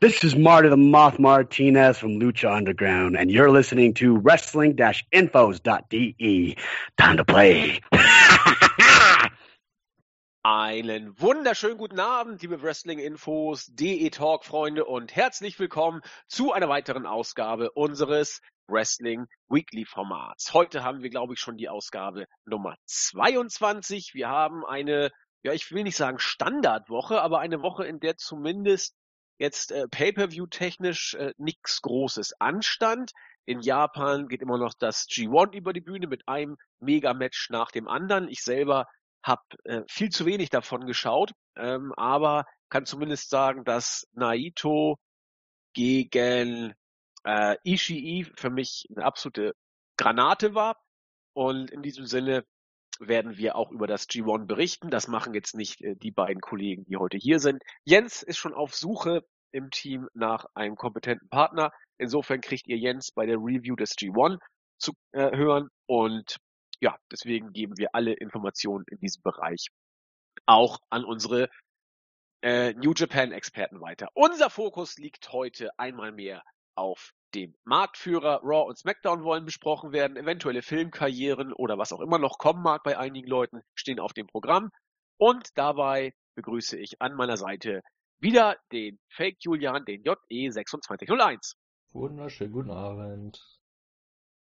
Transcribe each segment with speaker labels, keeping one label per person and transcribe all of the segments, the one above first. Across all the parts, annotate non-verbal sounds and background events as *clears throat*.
Speaker 1: This is Marty the Moth Martinez from Lucha Underground, and you're listening to wrestling-infos.de. Time to play. *laughs*
Speaker 2: Einen wunderschönen guten Abend, liebe Wrestling-Infos, DE Talk-Freunde und herzlich willkommen zu einer weiteren Ausgabe unseres Wrestling Weekly Formats. Heute haben wir, glaube ich, schon die Ausgabe Nummer 22. Wir haben eine, ja, ich will nicht sagen Standardwoche, aber eine Woche, in der zumindest jetzt äh, Pay-per-view technisch äh, nichts Großes anstand. In Japan geht immer noch das G1 über die Bühne mit einem Mega-Match nach dem anderen. Ich selber habe äh, viel zu wenig davon geschaut, ähm, aber kann zumindest sagen, dass Naito gegen äh, Ishii für mich eine absolute Granate war. Und in diesem Sinne werden wir auch über das G1 berichten. Das machen jetzt nicht äh, die beiden Kollegen, die heute hier sind. Jens ist schon auf Suche im Team nach einem kompetenten Partner. Insofern kriegt ihr Jens bei der Review des G1 zu äh, hören und ja, deswegen geben wir alle Informationen in diesem Bereich auch an unsere äh, New Japan Experten weiter. Unser Fokus liegt heute einmal mehr auf dem Marktführer. Raw und SmackDown wollen besprochen werden. Eventuelle Filmkarrieren oder was auch immer noch kommen mag bei einigen Leuten stehen auf dem Programm. Und dabei begrüße ich an meiner Seite wieder den Fake Julian, den JE2601.
Speaker 3: Wunderschönen guten Abend.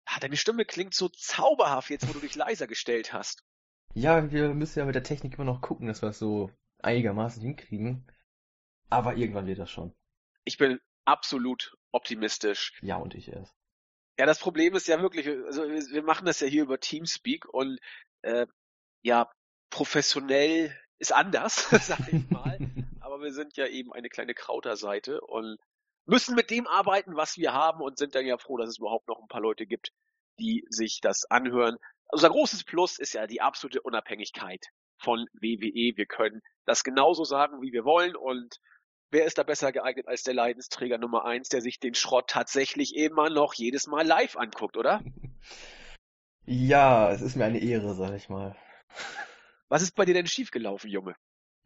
Speaker 2: Ah, deine Stimme klingt so zauberhaft jetzt, wo du dich leiser gestellt hast.
Speaker 3: Ja, wir müssen ja mit der Technik immer noch gucken, dass wir es so einigermaßen hinkriegen. Aber irgendwann wird das schon.
Speaker 2: Ich bin absolut optimistisch.
Speaker 3: Ja, und ich erst.
Speaker 2: Ja, das Problem ist ja wirklich, also wir machen das ja hier über Teamspeak und äh, ja, professionell ist anders, *laughs* sag ich mal. *laughs* Aber wir sind ja eben eine kleine Krauterseite und müssen mit dem arbeiten, was wir haben und sind dann ja froh, dass es überhaupt noch ein paar Leute gibt, die sich das anhören. Unser großes Plus ist ja die absolute Unabhängigkeit von WWE. Wir können das genauso sagen, wie wir wollen und wer ist da besser geeignet als der Leidensträger Nummer eins, der sich den Schrott tatsächlich immer noch jedes Mal live anguckt, oder?
Speaker 3: Ja, es ist mir eine Ehre, sag ich mal.
Speaker 2: Was ist bei dir denn schiefgelaufen, Junge?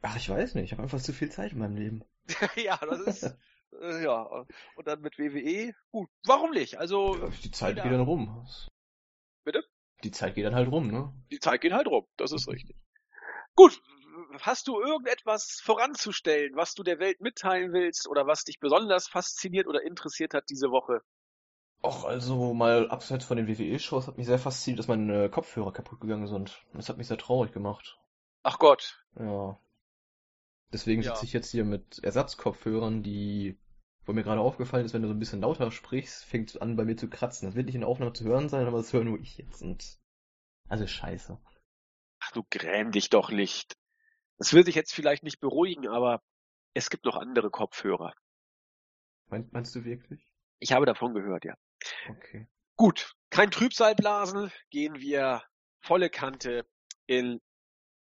Speaker 3: Ach, ich weiß nicht. Ich habe einfach zu viel Zeit in meinem Leben. *laughs*
Speaker 2: ja, das ist äh, ja und dann mit WWE. Gut, warum nicht? Also
Speaker 3: ja, die Zeit geht dann rum.
Speaker 2: Bitte?
Speaker 3: Die Zeit geht dann halt rum, ne?
Speaker 2: Die Zeit geht halt rum. Das ist richtig. Gut, hast du irgendetwas voranzustellen, was du der Welt mitteilen willst oder was dich besonders fasziniert oder interessiert hat diese Woche?
Speaker 3: Och, also mal abseits von den WWE-Shows hat mich sehr fasziniert, dass meine Kopfhörer kaputt gegangen sind. Das hat mich sehr traurig gemacht.
Speaker 2: Ach Gott.
Speaker 3: Ja. Deswegen
Speaker 2: Ja.
Speaker 3: sitze ich jetzt hier mit Ersatzkopfhörern, die, wo mir gerade aufgefallen ist, wenn du so ein bisschen lauter sprichst, fängt es an bei mir zu kratzen. Das wird nicht in der Aufnahme zu hören sein, aber das höre nur ich jetzt und also scheiße.
Speaker 2: Ach, du gräm dich doch nicht. Das will dich jetzt vielleicht nicht beruhigen, aber es gibt noch andere Kopfhörer.
Speaker 3: Mein, meinst du wirklich?
Speaker 2: Ich habe davon gehört, ja.
Speaker 3: Okay.
Speaker 2: Gut, kein Trübsalblasen, gehen wir volle Kante in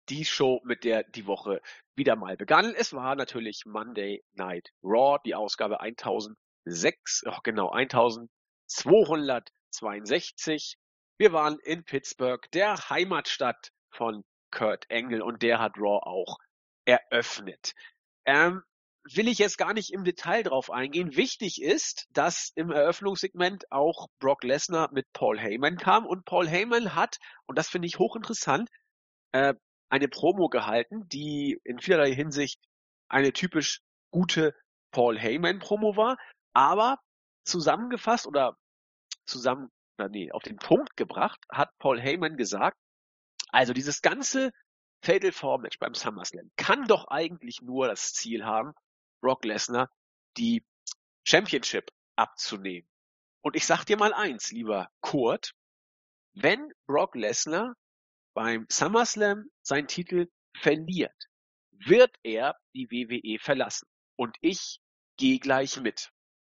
Speaker 2: die Show, mit der die Woche wieder mal begann. Es war natürlich Monday Night Raw, die Ausgabe 1006, oh genau, 1262. Wir waren in Pittsburgh, der Heimatstadt von Kurt Engel und der hat Raw auch eröffnet. Ähm, will ich jetzt gar nicht im Detail drauf eingehen. Wichtig ist, dass im Eröffnungssegment auch Brock Lesnar mit Paul Heyman kam und Paul Heyman hat, und das finde ich hochinteressant, äh, eine Promo gehalten, die in vielerlei Hinsicht eine typisch gute Paul Heyman Promo war, aber zusammengefasst oder zusammen, na nee, auf den Punkt gebracht, hat Paul Heyman gesagt, also dieses ganze Fatal Four Match beim SummerSlam kann doch eigentlich nur das Ziel haben, Brock Lesnar die Championship abzunehmen. Und ich sag dir mal eins, lieber Kurt, wenn Brock Lesnar beim SummerSlam seinen Titel verliert, wird er die WWE verlassen. Und ich gehe gleich mit.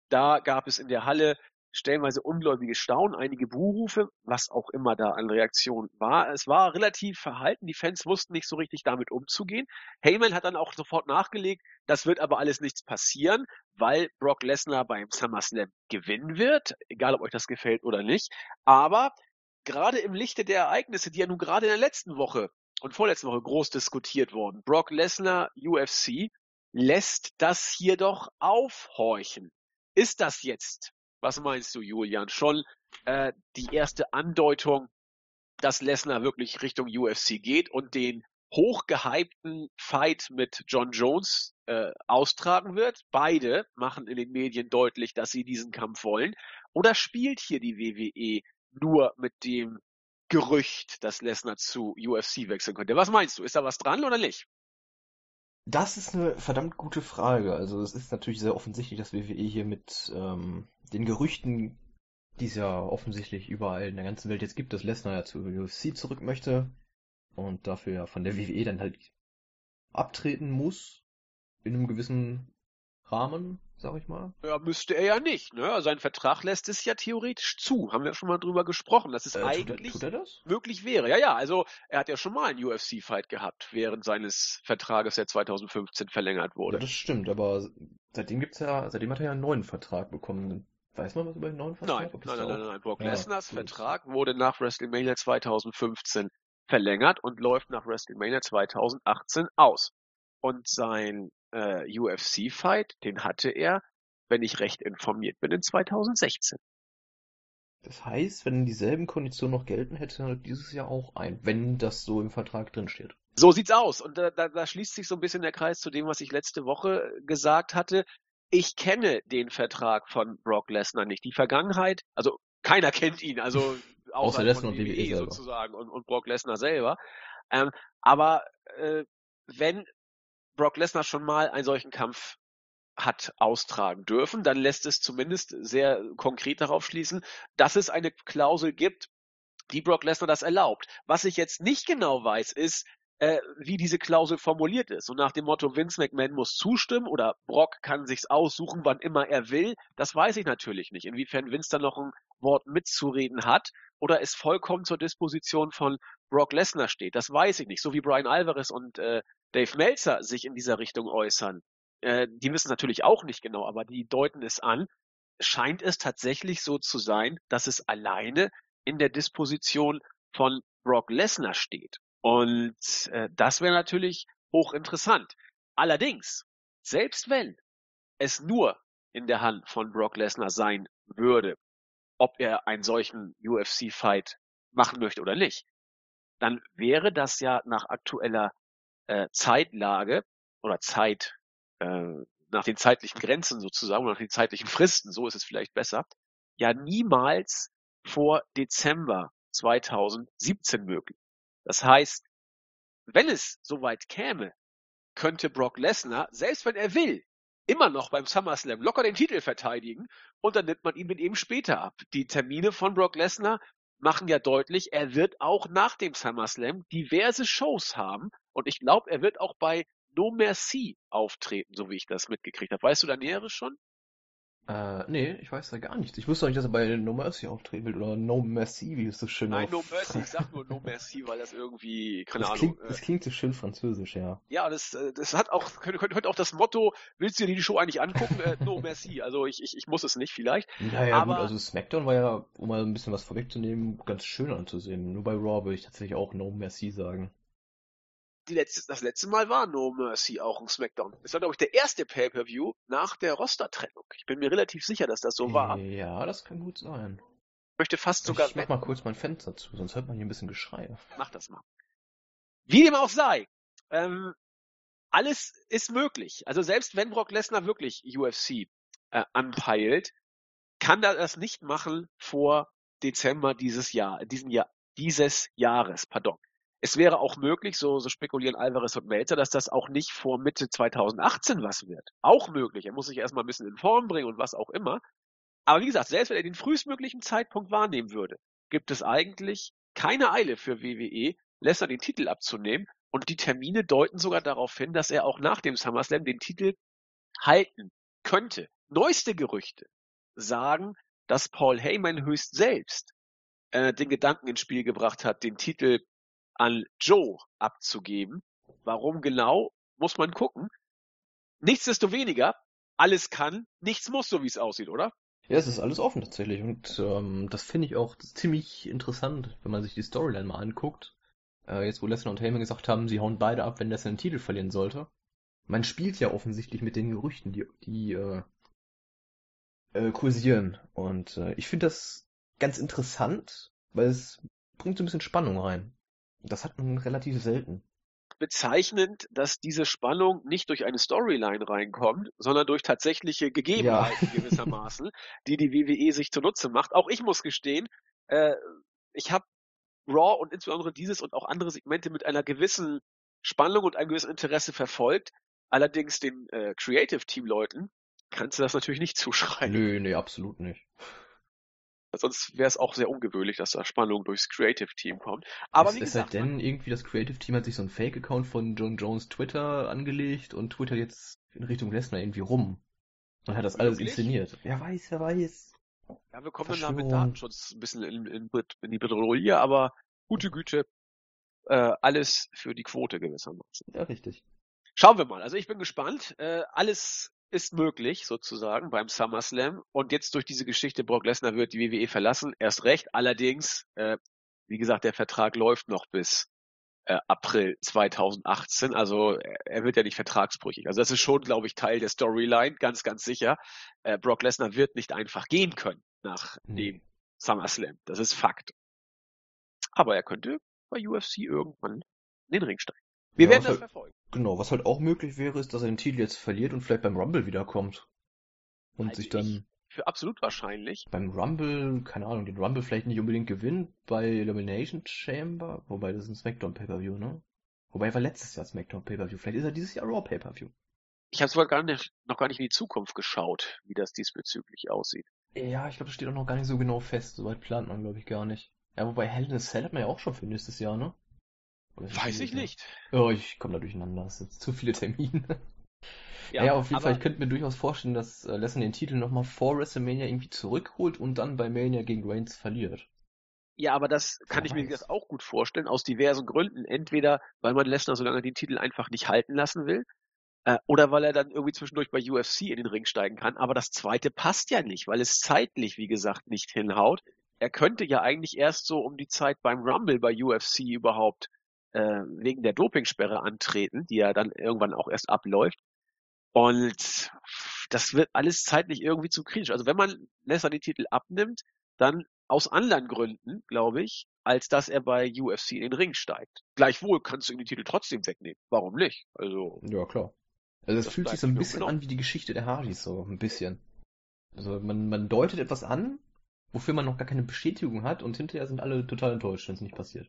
Speaker 2: Da gab es in der Halle stellenweise ungläubige Staunen, einige Buhrufe, was auch immer da an Reaktion war. Es war relativ verhalten, die Fans wussten nicht so richtig damit umzugehen. Heyman hat dann auch sofort nachgelegt, das wird aber alles nichts passieren, weil Brock Lesnar beim SummerSlam gewinnen wird, egal ob euch das gefällt oder nicht. Aber gerade im Lichte der Ereignisse, die ja nun gerade in der letzten Woche und vorletzten Woche groß diskutiert wurden, Brock Lesnar, UFC, lässt das hier doch aufhorchen. Ist das jetzt, was meinst du, Julian, schon äh, die erste Andeutung, dass Lesnar wirklich Richtung UFC geht und den hochgehypten Fight mit John Jones äh, austragen wird. Beide machen in den Medien deutlich, dass sie diesen Kampf wollen. Oder spielt hier die WWE nur mit dem Gerücht, dass Lesnar zu UFC wechseln könnte? Was meinst du? Ist da was dran oder nicht?
Speaker 3: Das ist eine verdammt gute Frage. Also es ist natürlich sehr offensichtlich, dass WWE hier mit ähm, den Gerüchten, die es ja offensichtlich überall in der ganzen Welt jetzt gibt, dass Lesnar ja zu UFC zurück möchte, und dafür ja von der WWE dann halt abtreten muss in einem gewissen Rahmen, sag ich mal.
Speaker 2: Ja, müsste er ja nicht, ne? Sein Vertrag lässt es ja theoretisch zu. Haben wir schon mal drüber gesprochen, dass es äh, eigentlich
Speaker 3: tut er, tut er
Speaker 2: möglich wäre. Ja, ja, also er hat ja schon mal einen UFC-Fight gehabt, während seines Vertrages, der 2015 verlängert wurde.
Speaker 3: Ja, das stimmt, aber seitdem gibt's ja, seitdem hat er ja einen neuen Vertrag bekommen. Weiß man was über den neuen Vertrag?
Speaker 2: Nein, nein, nein, nein, nein, Brock ja, Lesnars Vertrag wurde nach WrestleMania 2015 verlängert und läuft nach WrestleMania 2018 aus. Und sein äh, UFC-Fight, den hatte er, wenn ich recht informiert bin, in 2016.
Speaker 3: Das heißt, wenn dieselben Konditionen noch gelten, hätte er dieses Jahr auch ein, wenn das so im Vertrag drinsteht.
Speaker 2: So sieht's aus. Und da, da, da schließt sich so ein bisschen der Kreis zu dem, was ich letzte Woche gesagt hatte. Ich kenne den Vertrag von Brock Lesnar nicht. Die Vergangenheit, also keiner kennt ihn. Also *laughs*
Speaker 3: außer Lesnar und WWE
Speaker 2: e sozusagen und, und Brock Lesnar selber. Ähm, aber äh, wenn Brock Lesnar schon mal einen solchen Kampf hat austragen dürfen, dann lässt es zumindest sehr konkret darauf schließen, dass es eine Klausel gibt, die Brock Lesnar das erlaubt. Was ich jetzt nicht genau weiß, ist, äh, wie diese Klausel formuliert ist. Und nach dem Motto, Vince McMahon muss zustimmen oder Brock kann sich's aussuchen, wann immer er will, das weiß ich natürlich nicht. Inwiefern Vince da noch ein Wort mitzureden hat oder es vollkommen zur Disposition von Brock Lesnar steht, das weiß ich nicht. So wie Brian Alvarez und äh, Dave Meltzer sich in dieser Richtung äußern. Äh, die wissen natürlich auch nicht genau, aber die deuten es an. Scheint es tatsächlich so zu sein, dass es alleine in der Disposition von Brock Lesnar steht. Und äh, das wäre natürlich hochinteressant. Allerdings, selbst wenn es nur in der Hand von Brock Lesnar sein würde, ob er einen solchen UFC-Fight machen möchte oder nicht, dann wäre das ja nach aktueller äh, Zeitlage oder Zeit, äh, nach den zeitlichen Grenzen sozusagen, oder nach den zeitlichen Fristen, so ist es vielleicht besser, ja niemals vor Dezember 2017 möglich. Das heißt, wenn es soweit käme, könnte Brock Lesnar, selbst wenn er will, immer noch beim SummerSlam locker den Titel verteidigen und dann nimmt man ihn mit ihm später ab. Die Termine von Brock Lesnar machen ja deutlich, er wird auch nach dem SummerSlam diverse Shows haben und ich glaube, er wird auch bei No Mercy auftreten, so wie ich das mitgekriegt habe. Weißt du da Näheres schon?
Speaker 3: Äh, nee, ich weiß da gar nichts. Ich wusste auch nicht, dass er bei No Mercy auftreten will oder No Mercy, wie es so schön
Speaker 2: Nein, No Mercy, ich sag *laughs* nur No Mercy, weil das irgendwie, keine
Speaker 3: das
Speaker 2: Ahnung.
Speaker 3: Klingt, äh, das klingt so schön französisch, ja.
Speaker 2: Ja, das, äh, das hat auch, *laughs* könnte, könnte auch das Motto, willst du dir die Show eigentlich angucken? äh, no Mercy. Also ich, ich, ich muss es nicht vielleicht.
Speaker 3: Naja, aber... gut, also SmackDown war ja, um mal ein bisschen was vorwegzunehmen, ganz schön anzusehen. Nur bei Raw würde ich tatsächlich auch No Mercy sagen
Speaker 2: letzte, das letzte Mal war No Mercy auch ein SmackDown. Das war, glaube ich, der erste Pay-Per-View nach der Roster-Trennung. Ich bin mir relativ sicher, dass das so war.
Speaker 3: Ja, das kann gut sein.
Speaker 2: Ich möchte fast sogar.
Speaker 3: Ich mach mal kurz mein Fenster zu, sonst hört man hier ein bisschen Geschrei.
Speaker 2: Mach das mal. Wie dem auch sei, ähm, alles ist möglich. Also selbst wenn Brock Lesnar wirklich UFC äh, anpeilt, kann er das nicht machen vor Dezember dieses Jahr, diesen Jahr, dieses Jahres, pardon. Es wäre auch möglich, so, so spekulieren Alvarez und Melzer, dass das auch nicht vor Mitte 2018 was wird. Auch möglich. Er muss sich erstmal ein bisschen in Form bringen und was auch immer. Aber wie gesagt, selbst wenn er den frühestmöglichen Zeitpunkt wahrnehmen würde, gibt es eigentlich keine Eile für WWE, Lesnar den Titel abzunehmen. Und die Termine deuten sogar darauf hin, dass er auch nach dem SummerSlam den Titel halten könnte. Neueste Gerüchte sagen, dass Paul Heyman höchst selbst äh, den Gedanken ins Spiel gebracht hat, den Titel an Joe abzugeben. Warum genau, muss man gucken. Nichtsdestoweniger, alles kann, nichts muss, so wie es aussieht, oder?
Speaker 3: Ja, es ist alles offen tatsächlich und ähm, das finde ich auch ziemlich interessant, wenn man sich die Storyline mal anguckt. Äh, jetzt wo Lesnar und Heyman gesagt haben, sie hauen beide ab, wenn Lesnar den Titel verlieren sollte, man spielt ja offensichtlich mit den Gerüchten, die, die äh, äh, kursieren. Und äh, ich finde das ganz interessant, weil es bringt so ein bisschen Spannung rein. Das hat man relativ selten.
Speaker 2: Bezeichnend, dass diese Spannung nicht durch eine Storyline reinkommt, sondern durch tatsächliche Gegebenheiten ja. *laughs* gewissermaßen, die die WWE sich zunutze macht. Auch ich muss gestehen, äh, ich habe Raw und insbesondere dieses und auch andere Segmente mit einer gewissen Spannung und einem gewissen Interesse verfolgt. Allerdings den äh, Creative Team Leuten kannst du das natürlich nicht zuschreiben.
Speaker 3: Nö, nee, absolut nicht.
Speaker 2: Sonst wäre es auch sehr ungewöhnlich, dass da Spannung durchs Creative Team kommt. Aber
Speaker 3: es,
Speaker 2: wie
Speaker 3: gesagt, es sei denn, irgendwie das Creative Team hat sich so einen Fake-Account von John Jones Twitter angelegt und Twitter jetzt in Richtung Lesnar irgendwie rum. Und hat das alles Wirklich? inszeniert.
Speaker 2: Wer weiß, wer weiß. Ja, wir kommen dann mit Datenschutz ein bisschen in, in, in die Bedrohung, aber gute Güte, äh, alles für die Quote gewissermaßen.
Speaker 3: Ja, richtig.
Speaker 2: Schauen wir mal. Also ich bin gespannt. Äh, alles ist möglich sozusagen beim SummerSlam. Und jetzt durch diese Geschichte, Brock Lesnar wird die WWE verlassen, erst recht. Allerdings, äh, wie gesagt, der Vertrag läuft noch bis äh, April 2018. Also er wird ja nicht vertragsbrüchig. Also das ist schon, glaube ich, Teil der Storyline, ganz, ganz sicher. Äh, Brock Lesnar wird nicht einfach gehen können nach mhm. dem SummerSlam. Das ist Fakt. Aber er könnte bei UFC irgendwann in den Ring steigen. Wir ja, werden das halt, verfolgen.
Speaker 3: Genau, was halt auch möglich wäre, ist, dass er den Titel jetzt verliert und vielleicht beim Rumble wiederkommt. Und Halte sich dann.
Speaker 2: Für absolut wahrscheinlich.
Speaker 3: Beim Rumble, keine Ahnung, den Rumble vielleicht nicht unbedingt gewinnt, bei Elimination Chamber, wobei das ist ein Smackdown Pay-Per-View, ne? Wobei er war letztes Jahr Smackdown Pay-Per-View. Vielleicht ist er dieses Jahr Raw Pay-Per-View.
Speaker 2: Ich habe sogar gar nicht, noch gar nicht in die Zukunft geschaut, wie das diesbezüglich aussieht.
Speaker 3: Ja, ich glaube, das steht auch noch gar nicht so genau fest. Soweit plant man, glaube ich, gar nicht. Ja, wobei Hell in a Cell hat man ja auch schon für nächstes Jahr, ne?
Speaker 2: Weiß ich nicht.
Speaker 3: Ja, ich komme da durcheinander. Es sind zu viele Termine. Ja, ja auf jeden Fall, ich könnte mir durchaus vorstellen, dass äh, Lesnar den Titel nochmal vor WrestleMania irgendwie zurückholt und dann bei Mania gegen Reigns verliert.
Speaker 2: Ja, aber das kann ich mir das auch gut vorstellen, aus diversen Gründen. Entweder, weil man Lesnar so lange den Titel einfach nicht halten lassen will, äh, oder weil er dann irgendwie zwischendurch bei UFC in den Ring steigen kann. Aber das zweite passt ja nicht, weil es zeitlich, wie gesagt, nicht hinhaut. Er könnte ja eigentlich erst so um die Zeit beim Rumble bei UFC überhaupt äh, wegen der Dopingsperre antreten, die ja dann irgendwann auch erst abläuft. Und das wird alles zeitlich irgendwie zu kritisch. Also wenn man Lesnar die Titel abnimmt, dann aus anderen Gründen, glaube ich, als dass er bei UFC in den Ring steigt. Gleichwohl kannst du ihm die Titel trotzdem wegnehmen. Warum nicht? Also.
Speaker 3: Ja, klar. Also es fühlt sich so ein bisschen an wie die Geschichte der Hardys, so ein bisschen. Also man, man deutet etwas an, wofür man noch gar keine Bestätigung hat und hinterher sind alle total enttäuscht, wenn es nicht passiert.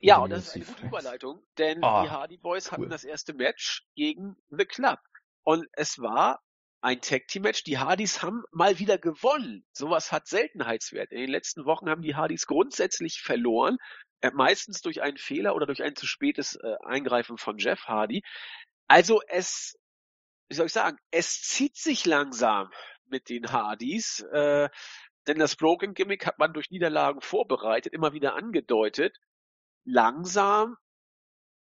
Speaker 2: Ja, und das ist eine gute Überleitung, denn oh, die Hardy Boys cool. hatten das erste Match gegen The Club. Und es war ein Tag Team Match. Die Hardys haben mal wieder gewonnen. Sowas hat Seltenheitswert. In den letzten Wochen haben die Hardys grundsätzlich verloren. Äh, meistens durch einen Fehler oder durch ein zu spätes äh, Eingreifen von Jeff Hardy. Also es, wie soll ich sagen, es zieht sich langsam mit den Hardys. Äh, denn das Broken Gimmick hat man durch Niederlagen vorbereitet, immer wieder angedeutet langsam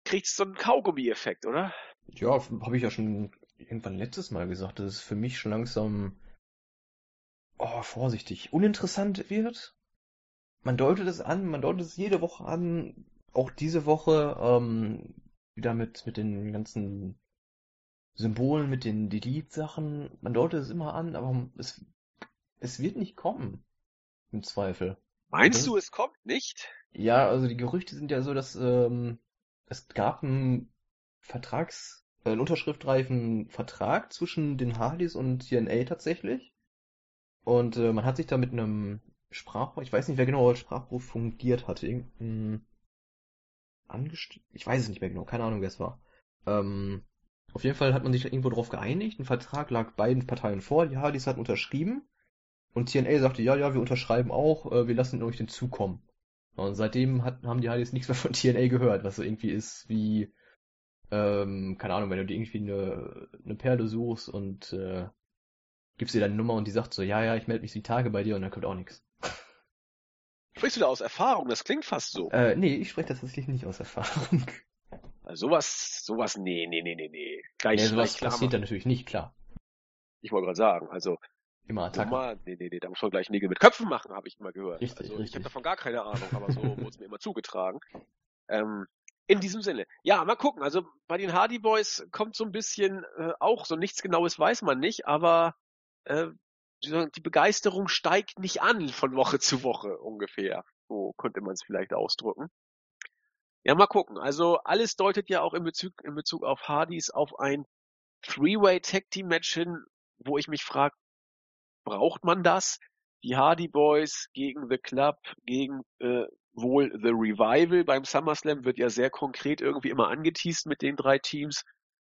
Speaker 2: kriegt es so einen Kaugummi-Effekt, oder?
Speaker 3: Ja, habe ich ja schon irgendwann letztes Mal gesagt, dass es für mich schon langsam, oh, vorsichtig, uninteressant wird. Man deutet es an, man deutet es jede Woche an, auch diese Woche, ähm, wieder mit, mit den ganzen Symbolen, mit den Delete-Sachen. Man deutet es immer an, aber es, es wird nicht kommen. Im Zweifel.
Speaker 2: Meinst du, es kommt nicht?
Speaker 3: Ja, also die Gerüchte sind ja so, dass ähm, es gab einen Vertrags, äh, einen unterschriftreifen Vertrag zwischen den Hardys und TNA tatsächlich. Und äh, man hat sich da mit einem Sprachrohr, ich weiß nicht, wer genau als Sprachrohr fungiert hatte, irgendein Angestellter, ich weiß es nicht mehr genau, keine Ahnung, wer es war. Ähm, auf jeden Fall hat man sich da irgendwo drauf geeinigt, ein Vertrag lag beiden Parteien vor, die Hardys hatten unterschrieben und TNA sagte, ja, ja, wir unterschreiben auch, äh, wir lassen euch den zukommen. Und seitdem hat, haben die halt jetzt nichts mehr von *laughs* TNA gehört, was so irgendwie ist wie, ähm, keine Ahnung, wenn du dir irgendwie eine, eine Perle suchst und äh, gibst ihr deine Nummer und die sagt so, ja, ja, ich melde mich die Tage bei dir und dann kommt auch nichts.
Speaker 2: Sprichst du da aus Erfahrung? Das klingt fast so.
Speaker 3: Äh, nee, ich spreche tatsächlich nicht aus Erfahrung.
Speaker 2: Also sowas, sowas, nee, nee, nee, nee, nee. Gleich,
Speaker 3: nee, sowas gleich passiert da natürlich nicht, klar.
Speaker 2: Ich wollte gerade sagen, also
Speaker 3: Immer Attacke. Nummer,
Speaker 2: nee, nee, nee, da muss man gleich Nägel mit Köpfen machen, habe ich immer gehört.
Speaker 3: Richtig,
Speaker 2: also,
Speaker 3: richtig.
Speaker 2: Ich habe davon gar keine Ahnung, aber so *laughs* wurde es mir immer zugetragen. Ähm, In diesem Sinne. Ja, mal gucken. Also bei den Hardy Boys kommt so ein bisschen äh, auch so nichts Genaues weiß man nicht, aber äh, die Begeisterung steigt nicht an von Woche zu Woche ungefähr. So könnte man es vielleicht ausdrücken. Ja, mal gucken. Also alles deutet ja auch in Bezug, in Bezug auf Hardys auf ein Three-Way Tag Team Match hin, wo ich mich frage, braucht man das? Die Hardy Boys gegen The Club, gegen äh, wohl The Revival beim SummerSlam wird ja sehr konkret irgendwie immer angeteased mit den drei Teams.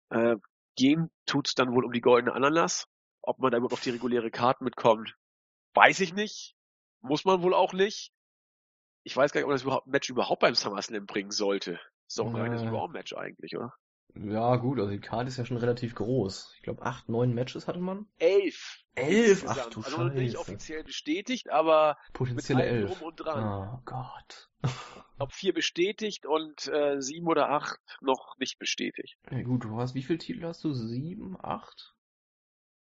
Speaker 2: Äh, gehen tut's dann wohl um die goldene Ananas. Ob man da überhaupt auf die reguläre Karte mitkommt, weiß ich nicht. Muss man wohl auch nicht. Ich weiß gar nicht, ob man das überhaupt, Match überhaupt beim SummerSlam bringen sollte. Ist doch ein reines
Speaker 3: Äh.
Speaker 2: Raw-Match eigentlich, oder?
Speaker 3: Ja, gut, also die Karte ist ja schon relativ groß. Ich glaube, acht, neun Matches hatte man.
Speaker 2: Elf.
Speaker 3: Elf?
Speaker 2: insgesamt.
Speaker 3: Ach du
Speaker 2: Also noch nicht
Speaker 3: Scheiße.
Speaker 2: offiziell bestätigt, aber mit
Speaker 3: Potenzielle
Speaker 2: allem
Speaker 3: elf.
Speaker 2: drum und dran.
Speaker 3: Oh Gott.
Speaker 2: Ich glaube vier bestätigt und äh, sieben oder acht noch nicht bestätigt.
Speaker 3: Ja, gut, du hast, wie viele Titel hast du? Sieben, acht?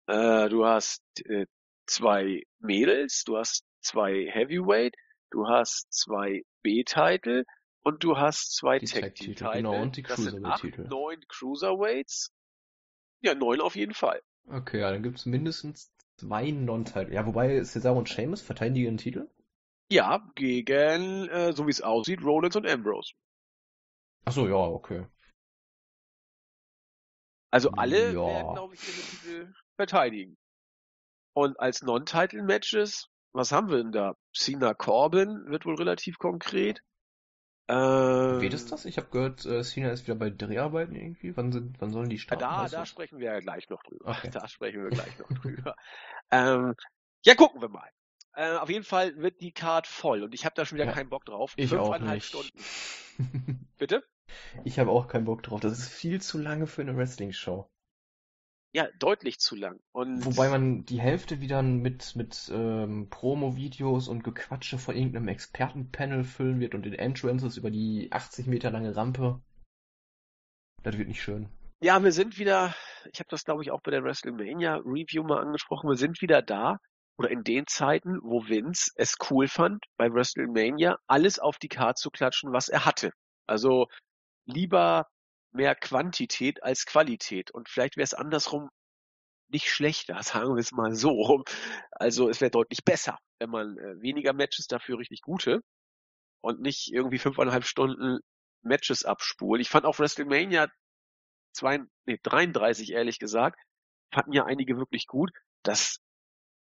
Speaker 2: Äh, du hast äh, zwei Mädels, du hast zwei Heavyweight, du hast zwei B-Titel und du hast zwei
Speaker 3: Die
Speaker 2: Tag
Speaker 3: Tag
Speaker 2: Team
Speaker 3: Titel,
Speaker 2: Titel.
Speaker 3: genau, und die Cruiserweight-Titel.
Speaker 2: neun Cruiserweights. Ja, neun auf jeden Fall.
Speaker 3: Okay, ja, dann gibt's mindestens zwei Non-Title. Ja, wobei Cesaro und Sheamus verteidigen ihren Titel?
Speaker 2: Ja, gegen, äh, so wie es aussieht, Rollins und Ambrose.
Speaker 3: Ach so, ja, okay.
Speaker 2: Also alle
Speaker 3: Ja.
Speaker 2: werden, glaube ich, ihre Titel verteidigen. Und als Non-Title-Matches, was haben wir denn da? Cena Corbin wird wohl relativ konkret. Ähm,
Speaker 3: Wird es das? Ich habe gehört, äh, Cena ist wieder bei Dreharbeiten irgendwie. Wann sind, wann sollen die starten?
Speaker 2: da,
Speaker 3: weißt
Speaker 2: da sprechen wir ja gleich noch drüber.
Speaker 3: Okay. *laughs*
Speaker 2: Da sprechen wir gleich noch drüber. ähm, ja, gucken wir mal. Äh, auf jeden Fall wird die Card voll und ich habe da schon wieder
Speaker 3: Ja,
Speaker 2: keinen Bock drauf.
Speaker 3: ich auch nicht.
Speaker 2: Stunden. *laughs* Bitte?
Speaker 3: Ich habe auch keinen Bock drauf. Das ist viel zu lange für eine Wrestling-Show.
Speaker 2: Ja, deutlich zu lang. Und
Speaker 3: Wobei man die Hälfte wieder mit, mit ähm, Promo-Videos und Gequatsche von irgendeinem Expertenpanel füllen wird und den Entrances über die 80 Meter lange Rampe. Das wird nicht schön.
Speaker 2: Ja, wir sind wieder, ich habe das glaube ich auch bei der WrestleMania Review mal angesprochen, wir sind wieder da oder in den Zeiten, wo Vince es cool fand, bei WrestleMania alles auf die Karte zu klatschen, was er hatte. Also lieber mehr Quantität als Qualität. Und vielleicht wäre es andersrum nicht schlechter, *laughs* sagen wir es mal so. Also es wäre deutlich besser, wenn man äh, weniger Matches, dafür richtig gute und nicht irgendwie fünfeinhalb Stunden Matches abspulen. Ich fand auch WrestleMania zwei, nee, 33 ehrlich gesagt, fanden ja einige wirklich gut. Das,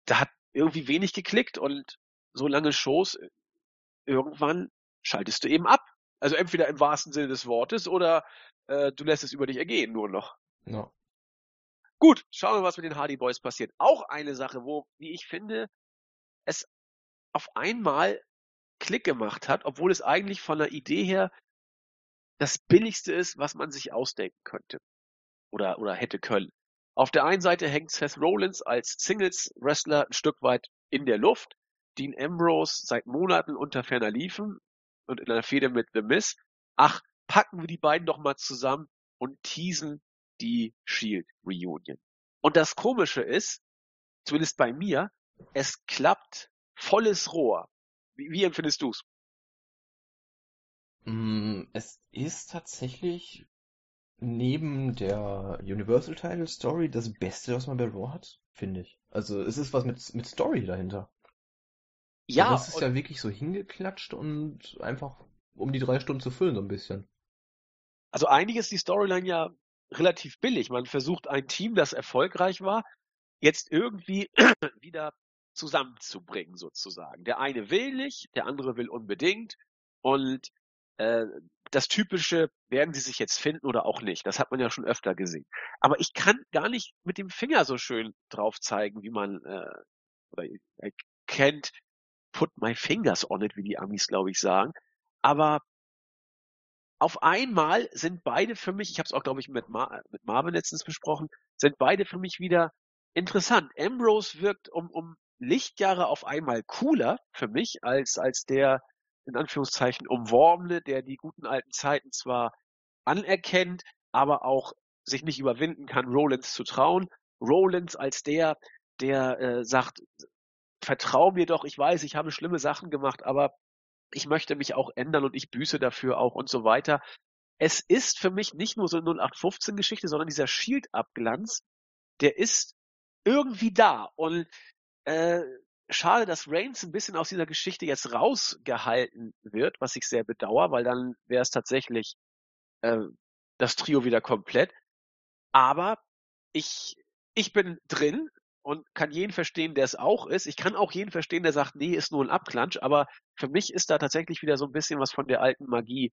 Speaker 2: da hat irgendwie wenig geklickt und so lange Shows, äh, irgendwann schaltest du eben ab. Also entweder im wahrsten Sinne des Wortes oder äh, du lässt es über dich ergehen nur noch.
Speaker 3: Ja.
Speaker 2: Gut, schauen wir, was mit den Hardy Boys passiert. Auch eine Sache, wo, wie ich finde, es auf einmal Klick gemacht hat, obwohl es eigentlich von der Idee her das Billigste ist, was man sich ausdenken könnte. Oder, oder hätte können. Auf der einen Seite hängt Seth Rollins als Singles-Wrestler ein Stück weit in der Luft. Dean Ambrose seit Monaten unter ferner Liefen und in einer Fehde mit The Miz. Ach, packen wir die beiden doch mal zusammen und teasen die Shield Reunion. Und das Komische ist, zumindest bei mir, es klappt volles Rohr. Wie, wie empfindest du's?
Speaker 3: Mm, Es ist tatsächlich neben der Universal Title Story das Beste, was man bei Raw hat, finde ich. Also es ist was mit, mit Story dahinter.
Speaker 2: Ja,
Speaker 3: Das ist ja wirklich so hingeklatscht und einfach um die drei Stunden zu füllen, so ein bisschen.
Speaker 2: Also eigentlich ist die Storyline ja relativ billig. Man versucht ein Team, das erfolgreich war, jetzt irgendwie *clears throat* wieder zusammenzubringen sozusagen. Der eine will nicht, der andere will unbedingt und äh, das typische werden sie sich jetzt finden oder auch nicht. Das hat man ja schon öfter gesehen. Aber ich kann gar nicht mit dem Finger so schön drauf zeigen, wie man äh, oder can't put my fingers on it, wie die Amis glaube ich sagen. Aber auf einmal sind beide für mich, ich habe es auch, glaube ich, mit, Mar mit Marvin letztens besprochen, sind beide für mich wieder interessant. Ambrose wirkt um, um Lichtjahre auf einmal cooler für mich als, als der, in Anführungszeichen, umworbene, der die guten alten Zeiten zwar anerkennt, aber auch sich nicht überwinden kann, Rollins zu trauen. Rollins als der, der äh, sagt, vertrau mir doch, ich weiß, ich habe schlimme Sachen gemacht, aber ich möchte mich auch ändern und ich büße dafür auch und so weiter. es ist für mich nicht nur so eine 0815-Geschichte, sondern dieser Shield-Abglanz, der ist irgendwie da. Und äh, schade, dass Reigns ein bisschen aus dieser Geschichte jetzt rausgehalten wird, was ich sehr bedauere, weil dann wäre es tatsächlich äh, das Trio wieder komplett. Aber ich, ich bin drin und kann jeden verstehen, der es auch ist. Ich kann auch jeden verstehen, der sagt, nee, ist nur ein Abklatsch. Aber für mich ist da tatsächlich wieder so ein bisschen was von der alten Magie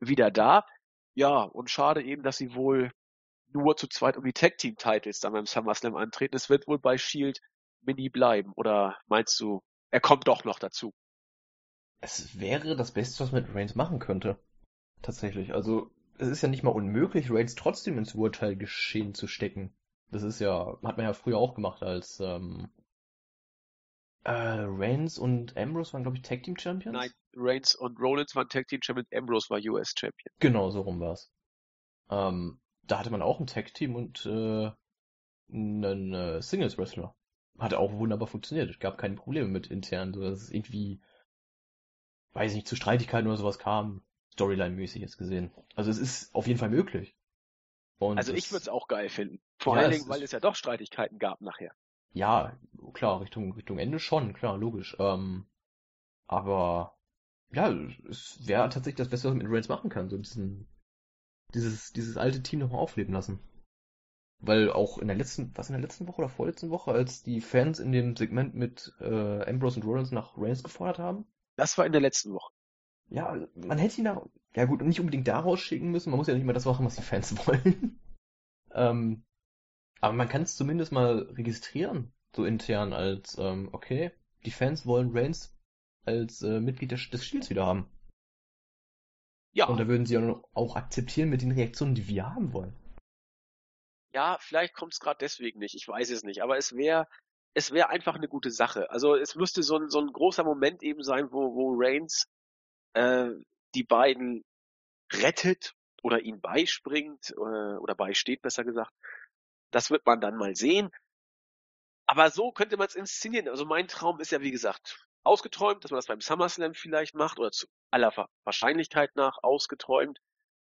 Speaker 2: wieder da. Ja, und schade eben, dass sie wohl nur zu zweit um die Tag Team Titles dann beim SummerSlam antreten. Es wird wohl bei Shield Mini bleiben. Oder meinst du, er kommt doch noch dazu?
Speaker 3: Es wäre das Beste, was man mit Reigns machen könnte. Tatsächlich. Also, es ist ja nicht mal unmöglich, Reigns trotzdem ins Urteilgeschehen zu stecken. Das ist ja, hat man ja früher auch gemacht, als ähm, äh, Reigns und Ambrose waren, glaube ich, Tag Team Champions?
Speaker 2: Nein, Reigns und Rollins waren Tag Team Champions, Ambrose war US Champion.
Speaker 3: Genau, so rum war's. Ähm, da hatte man auch ein Tag Team und äh, einen äh, Singles Wrestler. Hat auch wunderbar funktioniert. Es gab keine Probleme mit intern, so dass es irgendwie, weiß ich nicht, zu Streitigkeiten oder sowas kam. Storyline-mäßig jetzt gesehen. Also es ist auf jeden Fall möglich.
Speaker 2: Und also ich würde es auch geil finden. Vor ja, allen Dingen, weil es ja doch Streitigkeiten gab nachher.
Speaker 3: Ja, klar, Richtung, Richtung Ende schon, klar, logisch. Ähm, aber ja, es wäre tatsächlich das Beste, was man mit Reigns machen kann, so diesen, dieses, dieses alte Team nochmal aufleben lassen. Weil auch in der letzten, was in der letzten Woche oder vorletzten Woche, als die Fans in dem Segment mit äh, Ambrose und Rollins nach Reigns gefordert haben?
Speaker 2: Das war in der letzten Woche.
Speaker 3: Ja, man hätte ihn da, ja gut, nicht unbedingt da rausschicken müssen, man muss ja nicht mal das machen, was die Fans *laughs* wollen. ähm, aber man kann es zumindest mal registrieren, so intern, als, ähm, okay, die Fans wollen Reigns als äh, Mitglied des, des Shields wieder haben. Ja. Und da würden sie auch akzeptieren mit den Reaktionen, die wir haben wollen.
Speaker 2: Ja, vielleicht kommt es gerade deswegen nicht, ich weiß es nicht, aber es wäre es wäre einfach eine gute Sache. Also es müsste so ein, so ein großer Moment eben sein, wo, wo Reigns äh, die beiden rettet oder ihn beispringt äh, oder beisteht, besser gesagt. Das wird man dann mal sehen. Aber so könnte man es inszenieren. Also mein Traum ist ja, wie gesagt, ausgeträumt, dass man das beim SummerSlam vielleicht macht oder zu aller Wahrscheinlichkeit nach ausgeträumt.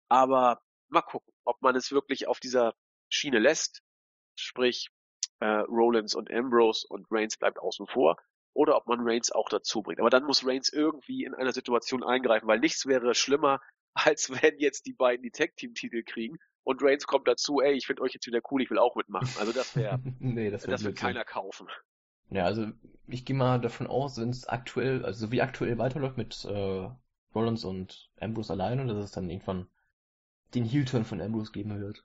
Speaker 2: Aber mal gucken, ob man es wirklich auf dieser Schiene lässt. Sprich, äh, Rollins und Ambrose und Reigns bleibt außen vor oder ob man Reigns auch dazu bringt. Aber dann muss Reigns irgendwie in einer Situation eingreifen, weil nichts wäre schlimmer, *laughs* als wenn jetzt die beiden die Tag-Team-Titel kriegen und Reigns kommt dazu, ey, ich finde euch jetzt wieder cool, ich will auch mitmachen. Also das wäre, *laughs* nee, das, wär das wird keiner kaufen.
Speaker 3: Ja, also ich gehe mal davon aus, wenn es aktuell, also wie aktuell weiterläuft mit äh, Rollins und Ambrose alleine, dass es dann irgendwann den Heel-Turn von Ambrose geben wird.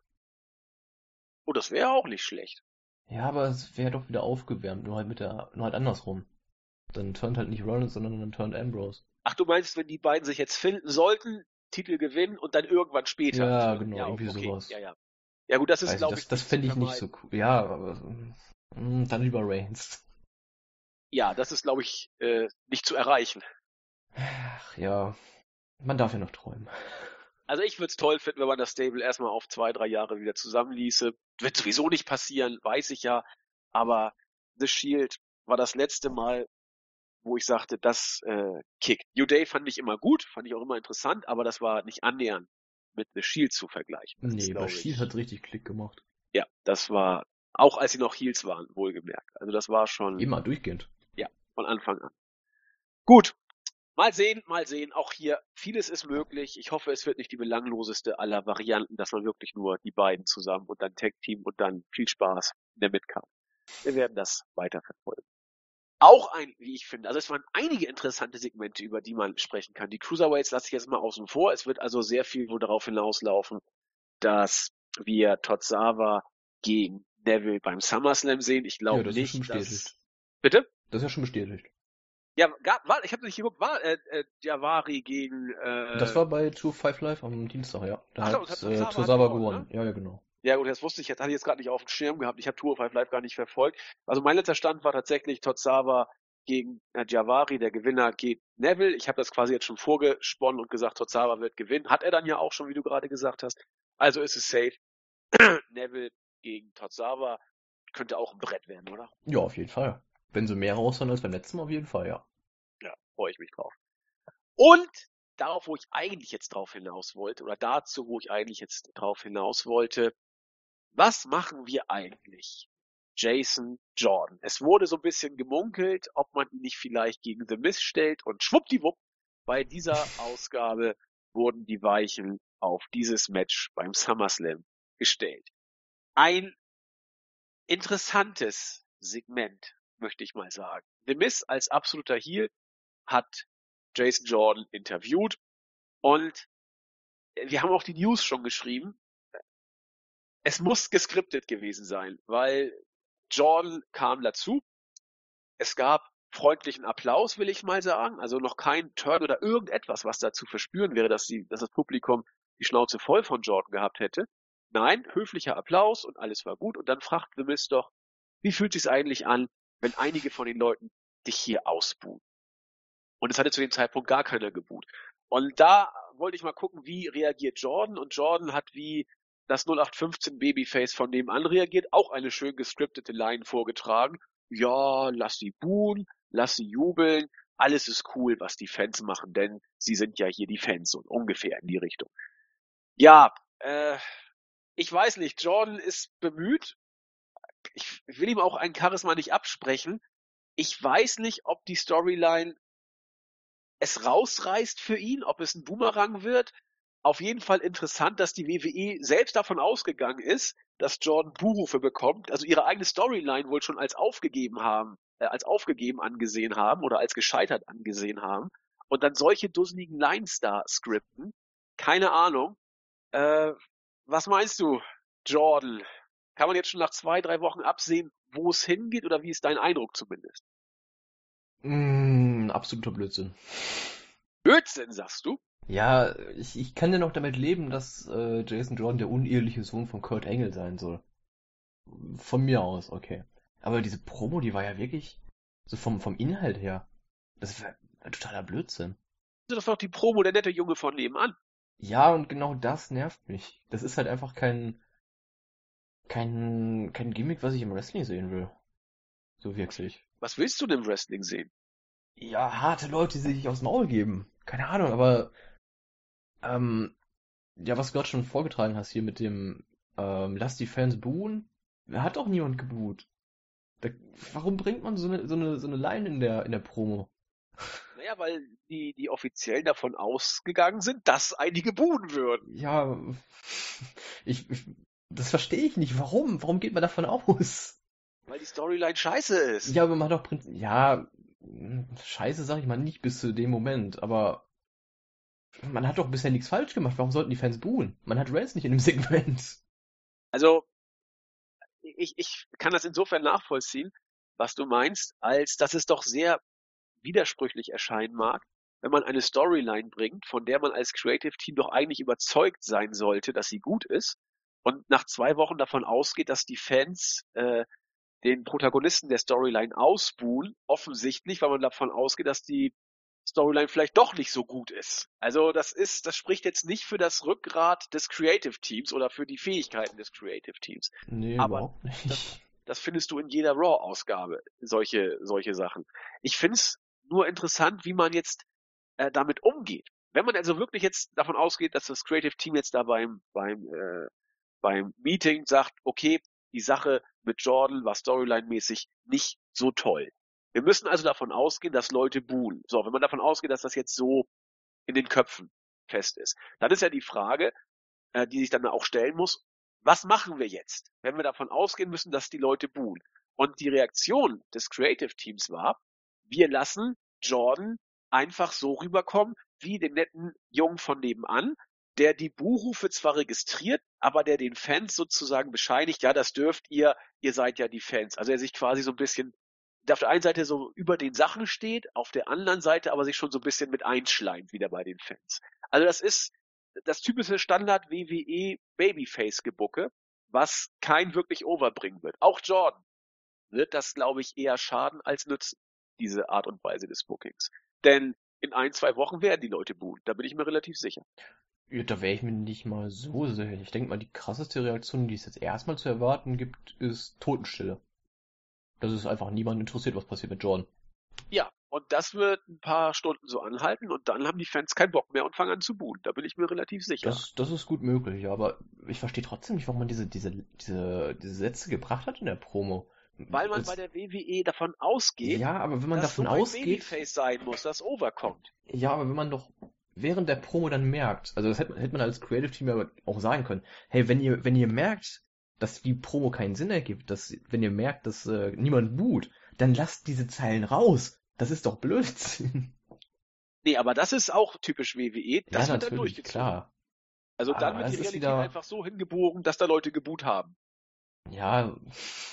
Speaker 2: Oh, das wäre auch nicht schlecht.
Speaker 3: Ja, aber es wäre doch wieder aufgewärmt, nur halt mit der, nur halt andersrum. Dann turnt halt nicht Rollins, sondern dann turnt Ambrose.
Speaker 2: Ach, du meinst, wenn die beiden sich jetzt finden sollten, Titel gewinnen und dann irgendwann später.
Speaker 3: Ja, genau, ja, irgendwie okay. sowas.
Speaker 2: Ja, ja. Ja gut, das ist, glaube ich.
Speaker 3: Das, fände ich nicht so cool. Ja, aber mh, hm, dann lieber Reigns.
Speaker 2: Ja, das ist, glaube ich, äh, nicht zu erreichen.
Speaker 3: Ach, ja, man darf ja noch träumen.
Speaker 2: Also ich würde es toll finden, wenn man das Stable erstmal auf zwei, drei Jahre wieder zusammenließe. Wird sowieso nicht passieren, weiß ich ja. Aber The Shield war das letzte Mal, wo ich sagte, das äh, kickt. New Day fand ich immer gut, fand ich auch immer interessant, aber das war nicht annähernd mit The Shield zu vergleichen. Das
Speaker 3: nee, bei Shield hat richtig Klick gemacht.
Speaker 2: Ja, das war, auch als sie noch Heels waren, wohlgemerkt. Also das war schon.
Speaker 3: Immer durchgehend.
Speaker 2: Ja, von Anfang an. Gut. Mal sehen, mal sehen. Auch hier, vieles ist möglich. Ich hoffe, es wird nicht die belangloseste aller Varianten, dass man wirklich nur die beiden zusammen und dann Tag Team und dann viel Spaß in der Midcard. Wir werden das weiterverfolgen auch ein, wie ich finde, also es waren einige interessante Segmente, über die man sprechen kann. Die Cruiserweights lasse ich jetzt mal außen vor. Es wird also sehr viel wohl darauf hinauslaufen, dass wir Tozawa gegen Neville beim SummerSlam sehen. Ich glaube ja, nicht, ist dass... Bitte?
Speaker 3: Das ist ja schon bestätigt.
Speaker 2: Ja, gab, war, ich habe nicht geguckt, war äh, äh, Javari gegen... Äh...
Speaker 3: Das war bei 2 Live am Dienstag, ja. Da Ach, hat, hat äh, Tozawa gewonnen. Ne? Ja, ja, genau.
Speaker 2: Ja gut, das wusste ich, das hatte ich jetzt gerade nicht auf dem Schirm gehabt. Ich habe Tour 5 Live gar nicht verfolgt. Also mein letzter Stand war tatsächlich Totsawa gegen äh, Javari, der Gewinner geht Neville. Ich habe das quasi jetzt schon vorgesponnen und gesagt, Totsawa wird gewinnen. Hat er dann ja auch schon, wie du gerade gesagt hast. Also ist es safe. *clears throat* Neville gegen Totsawa könnte auch ein Brett werden, oder?
Speaker 3: Ja, auf jeden Fall. Wenn sie mehr raushauen als beim letzten Mal, auf jeden Fall, ja.
Speaker 2: Ja, freue ich mich drauf. Und darauf, wo ich eigentlich jetzt drauf hinaus wollte, oder dazu, wo ich eigentlich jetzt drauf hinaus wollte, was machen wir eigentlich? Jason Jordan. Es wurde so ein bisschen gemunkelt, ob man ihn nicht vielleicht gegen The Miz stellt und schwuppdiwupp, bei dieser *laughs* Ausgabe wurden die Weichen auf dieses Match beim SummerSlam gestellt. Ein interessantes Segment, möchte ich mal sagen. The Miz als absoluter Heel hat Jason Jordan interviewt und wir haben auch die News schon geschrieben. Es muss geskriptet gewesen sein, weil Jordan kam dazu. Es gab freundlichen Applaus, will ich mal sagen. Also noch kein Turn oder irgendetwas, was da zu verspüren wäre, dass, die, dass das Publikum die Schnauze voll von Jordan gehabt hätte. Nein, höflicher Applaus und alles war gut. Und dann fragt The Miz doch, wie fühlt sich's eigentlich an, wenn einige von den Leuten dich hier ausbuhen? Und es hatte zu dem Zeitpunkt gar keiner gebuht. Und da wollte ich mal gucken, wie reagiert Jordan. Und Jordan hat wie das 0815 Babyface von nebenan reagiert, auch eine schön gescriptete Line vorgetragen. Ja, lass sie buhen, lass sie jubeln, alles ist cool, was die Fans machen, denn sie sind ja hier die Fans und ungefähr in die Richtung. Ja, äh, ich weiß nicht, Jordan ist bemüht. Ich will ihm auch ein Charisma nicht absprechen. Ich weiß nicht, ob die Storyline es rausreißt für ihn, ob es ein Boomerang wird. Auf jeden Fall interessant, dass die WWE selbst davon ausgegangen ist, dass Jordan Buhrufe bekommt, also ihre eigene Storyline wohl schon als aufgegeben haben, äh, als aufgegeben angesehen haben oder als gescheitert angesehen haben und dann solche dusseligen Lines da skripten. Keine Ahnung. Äh, was meinst du, Jordan? Kann man jetzt schon nach zwei, drei Wochen absehen, wo es hingeht oder wie ist dein Eindruck zumindest?
Speaker 3: Mm, absoluter Blödsinn.
Speaker 2: Blödsinn, sagst du?
Speaker 3: Ja, ich, ich kann ja noch damit leben, dass äh, Jason Jordan der uneheliche Sohn von Kurt Angle sein soll. Von mir aus, okay. Aber diese Promo, die war ja wirklich so vom, vom Inhalt her. Das war, war totaler Blödsinn.
Speaker 2: Das war doch die Promo, der nette Junge von nebenan.
Speaker 3: Ja, und genau das nervt mich. Das ist halt einfach kein, kein, kein Gimmick, was ich im Wrestling sehen will. So wirklich.
Speaker 2: Was willst du denn im Wrestling sehen?
Speaker 3: Ja, harte Leute, die sich aufs Maul geben. Keine Ahnung, aber ähm, ja, was du gerade schon vorgetragen hast hier mit dem ähm, Lass die Fans buhen, hat auch niemand gebuht. Da, warum bringt man so eine, so eine, so eine Line in der, in der Promo?
Speaker 2: Naja, weil die, die offiziell davon ausgegangen sind, dass einige buhen würden.
Speaker 3: Ja, ich, ich das verstehe ich nicht. Warum? Warum geht man davon aus?
Speaker 2: Weil die Storyline scheiße ist.
Speaker 3: Ja, aber man hat doch Prinzip, ja, scheiße sag ich mal nicht bis zu dem Moment, aber man hat doch bisher nichts falsch gemacht. Warum sollten die Fans buhen? Man hat Rails nicht in dem *laughs* Segment.
Speaker 2: Also, ich, ich kann das insofern nachvollziehen, was du meinst, als dass es doch sehr widersprüchlich erscheinen mag, wenn man eine Storyline bringt, von der man als Creative Team doch eigentlich überzeugt sein sollte, dass sie gut ist, und nach zwei Wochen davon ausgeht, dass die Fans äh, den Protagonisten der Storyline ausbuhen, offensichtlich, weil man davon ausgeht, dass die Storyline vielleicht doch nicht so gut ist. Also das ist, das spricht jetzt nicht für das Rückgrat des Creative Teams oder für die Fähigkeiten des Creative Teams.
Speaker 3: Nee,
Speaker 2: Aber
Speaker 3: überhaupt nicht.
Speaker 2: Das, das findest du in jeder Raw-Ausgabe, solche, solche Sachen. Ich find's nur interessant, wie man jetzt äh, damit umgeht. Wenn man also wirklich jetzt davon ausgeht, dass das Creative Team jetzt da beim, beim, äh, beim Meeting sagt, okay, die Sache mit Jordan war storyline-mäßig nicht so toll. Wir müssen also davon ausgehen, dass Leute buhen. So, wenn man davon ausgeht, dass das jetzt so in den Köpfen fest ist, dann ist ja die Frage, äh, die sich dann auch stellen muss, was machen wir jetzt, wenn wir davon ausgehen müssen, dass die Leute buhen? Und die Reaktion des Creative Teams war, wir lassen Jordan einfach so rüberkommen, wie den netten Jungen von nebenan, der die Buhrufe zwar registriert, aber der den Fans sozusagen bescheinigt, ja, das dürft ihr, ihr seid ja die Fans. Also er sich quasi so ein bisschen auf der einen Seite so über den Sachen steht, auf der anderen Seite aber sich schon so ein bisschen mit einschleimt wieder bei den Fans. Also das ist das typische Standard WWE Babyface Gebucke, was kein wirklich overbringen wird. Auch Jordan wird das, glaube ich, eher schaden als nützen, diese Art und Weise des Bookings. Denn in ein, zwei Wochen werden die Leute buhen, da bin ich mir relativ sicher.
Speaker 3: Ja, da wäre ich mir nicht mal so sicher. Ich denke mal, die krasseste Reaktion, die es jetzt erstmal zu erwarten gibt, ist Totenstille. Das ist einfach niemand interessiert, was passiert mit Jordan.
Speaker 2: Ja, Und das wird ein paar Stunden so anhalten und dann haben die Fans keinen Bock mehr und fangen an zu buhen. Da bin ich mir relativ sicher.
Speaker 3: Das, das ist gut möglich, aber ich verstehe trotzdem nicht, warum man diese, diese, diese, diese Sätze gebracht hat in der Promo.
Speaker 2: Weil man
Speaker 3: Das-
Speaker 2: bei der WWE davon ausgeht,
Speaker 3: ja, aber wenn man
Speaker 2: dass
Speaker 3: davon ausgeht,
Speaker 2: Babyface sein muss, das overkommt.
Speaker 3: ja, aber wenn man doch während der Promo dann merkt, also das hätte, hätte man als Creative Team ja auch sagen können, hey, wenn ihr, wenn ihr merkt, dass die Promo keinen Sinn ergibt, dass, wenn ihr merkt, dass äh, niemand boot, dann lasst diese Zeilen raus. Das ist doch Blödsinn.
Speaker 2: Nee, aber das ist auch typisch WWE. Das
Speaker 3: ja,
Speaker 2: wird dann durchgezogen.
Speaker 3: klar.
Speaker 2: Also dann
Speaker 3: Aber
Speaker 2: wird die
Speaker 3: es
Speaker 2: Realität
Speaker 3: wieder-
Speaker 2: einfach so hingebogen, dass da Leute geboot haben.
Speaker 3: Ja,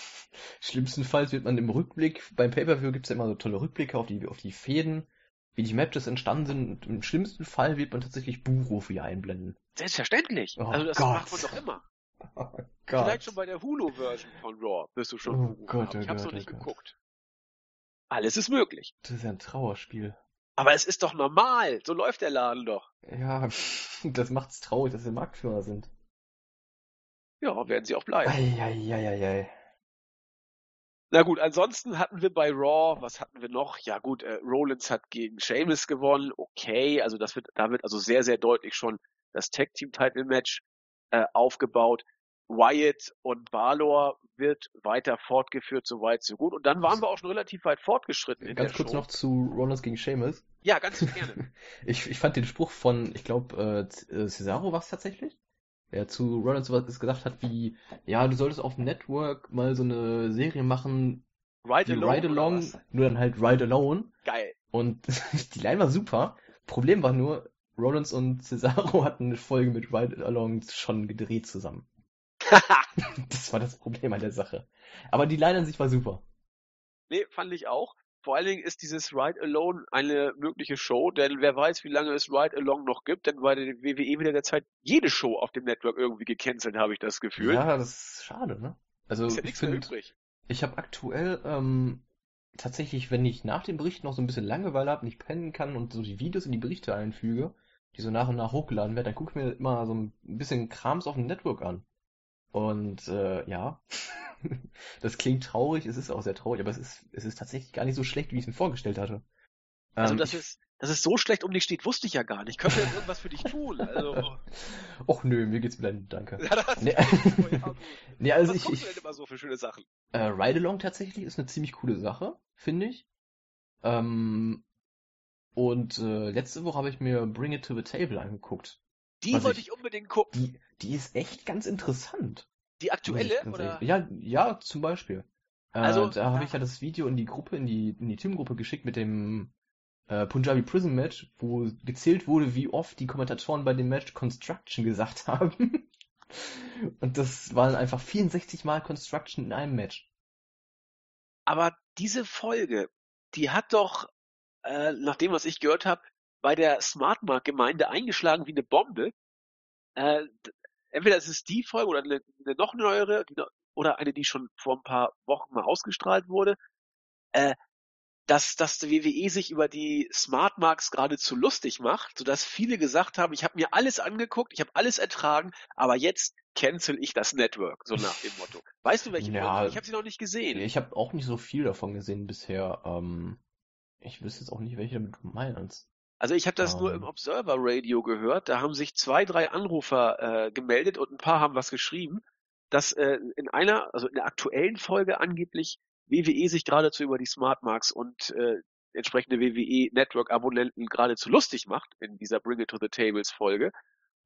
Speaker 3: *laughs* schlimmstenfalls wird man im Rückblick, beim Pay-Per-View gibt's ja immer so tolle Rückblicke auf die, auf die Fäden, wie die Matches entstanden sind. Und Im schlimmsten Fall wird man tatsächlich Buchrufe hier einblenden.
Speaker 2: Selbstverständlich.
Speaker 3: Oh
Speaker 2: also das
Speaker 3: Gott.
Speaker 2: macht man doch immer. *laughs*
Speaker 3: Oh
Speaker 2: Vielleicht schon bei der Hulu-Version von Raw wirst du schon
Speaker 3: Oh Gott,
Speaker 2: haben.
Speaker 3: oh
Speaker 2: Ich hab's
Speaker 3: Gott,
Speaker 2: noch nicht
Speaker 3: oh Gott.
Speaker 2: geguckt. Alles ist möglich.
Speaker 3: Das ist ja ein Trauerspiel.
Speaker 2: Aber es ist doch normal. So läuft der Laden doch.
Speaker 3: Ja, *laughs* das macht's traurig, dass wir Marktführer sind.
Speaker 2: Ja, werden sie auch bleiben.
Speaker 3: Eieieiei.
Speaker 2: Na gut, ansonsten hatten wir bei Raw, was hatten wir noch? Ja gut, äh, Rollins hat gegen Sheamus gewonnen. Okay, also das wird, da wird also sehr, sehr deutlich schon das Tag Team Title Match äh, aufgebaut. Wyatt und Balor wird weiter fortgeführt, so weit, so gut. Und dann waren wir auch schon relativ weit fortgeschritten in
Speaker 3: Ganz
Speaker 2: der
Speaker 3: kurz
Speaker 2: Show.
Speaker 3: noch zu Rollins gegen Sheamus.
Speaker 2: Ja, ganz gerne. *laughs*
Speaker 3: Ich, ich fand den Spruch von, ich glaube, äh, äh, Cesaro war es tatsächlich, der zu Rollins sowas gesagt hat wie, ja, du solltest auf dem Network mal so eine Serie machen,
Speaker 2: Ride
Speaker 3: die
Speaker 2: Along.
Speaker 3: Ride Along, nur dann halt Ride Alone.
Speaker 2: Geil.
Speaker 3: Und *laughs* die Line war super. Problem war nur, Rollins und Cesaro hatten eine Folge mit Ride Along schon gedreht zusammen. *laughs* Das war das Problem an der Sache. Aber die Line an sich war super.
Speaker 2: nee, fand ich auch. Vor allen Dingen ist dieses Ride Alone eine mögliche Show, denn wer weiß, wie lange es Ride Along noch gibt, denn bei der WWE wieder der Zeit jede Show auf dem Network irgendwie gecancelt, habe ich das Gefühl.
Speaker 3: Ja, das ist schade, ne? Also
Speaker 2: ist ja
Speaker 3: ich finde, ich habe aktuell ähm, tatsächlich, wenn ich nach dem Bericht noch so ein bisschen Langeweile habe, nicht pennen kann und so die Videos in die Berichte einfüge, die so nach und nach hochgeladen werden, dann gucke ich mir immer so ein bisschen Krams auf dem Network an. Und äh, ja, *laughs* das klingt traurig, es ist auch sehr traurig, aber es ist, es ist tatsächlich gar nicht so schlecht, wie ich es mir vorgestellt hatte.
Speaker 2: Also dass es, dass es so schlecht um dich steht, wusste ich ja gar nicht. Wir jetzt irgendwas für dich tun? Also, *laughs*
Speaker 3: Och nö, mir geht's blendend, danke. *laughs*
Speaker 2: ja, das
Speaker 3: Nee,
Speaker 2: ja,
Speaker 3: nee also
Speaker 2: Was
Speaker 3: ich,
Speaker 2: guckst du denn immer so für schöne Sachen?
Speaker 3: Äh, Ride Along tatsächlich ist eine ziemlich coole Sache, finde ich. Ähm, und äh, letzte Woche habe ich mir Bring It to the Table angeguckt.
Speaker 2: Die wollte
Speaker 3: ich-
Speaker 2: ich unbedingt gucken.
Speaker 3: Die, die ist echt ganz interessant.
Speaker 2: Die aktuelle? Oder?
Speaker 3: Ja, ja, zum Beispiel. Äh,
Speaker 2: Also,
Speaker 3: da habe ich ja das Video in die Gruppe, in die, in die Teamgruppe geschickt mit dem äh, Punjabi Prison Match, wo gezählt wurde, wie oft die Kommentatoren bei dem Match Construction gesagt *laughs* haben. Und das waren einfach 64 Mal Construction in einem Match.
Speaker 2: Aber diese Folge, die hat doch, äh, nach dem, was ich gehört habe, bei der Smartmark-Gemeinde eingeschlagen wie eine Bombe. Äh, entweder es ist die Folge oder eine, eine noch neuere, die oder eine, die schon vor ein paar Wochen mal ausgestrahlt wurde, äh, dass, dass die WWE sich über die Smartmarks geradezu lustig macht, sodass viele gesagt haben, ich habe mir alles angeguckt, ich habe alles ertragen, aber jetzt cancel ich das Network, so nach dem Motto. Weißt du, welche *laughs*
Speaker 3: Ja,
Speaker 2: Folge? Ich habe sie noch nicht gesehen.
Speaker 3: Ich habe auch nicht so viel davon gesehen bisher. Ähm, ich wüsste jetzt auch nicht, welche damit du meinst.
Speaker 2: Also ich habe das nur
Speaker 3: Ähm.
Speaker 2: im Observer Radio gehört. Da haben sich zwei, drei Anrufer äh, gemeldet und ein paar haben was geschrieben, dass äh, in einer, also in der aktuellen Folge angeblich WWE sich geradezu über die Smartmarks und äh, entsprechende WWE Network Abonnenten geradezu lustig macht in dieser Bring It to the Tables Folge.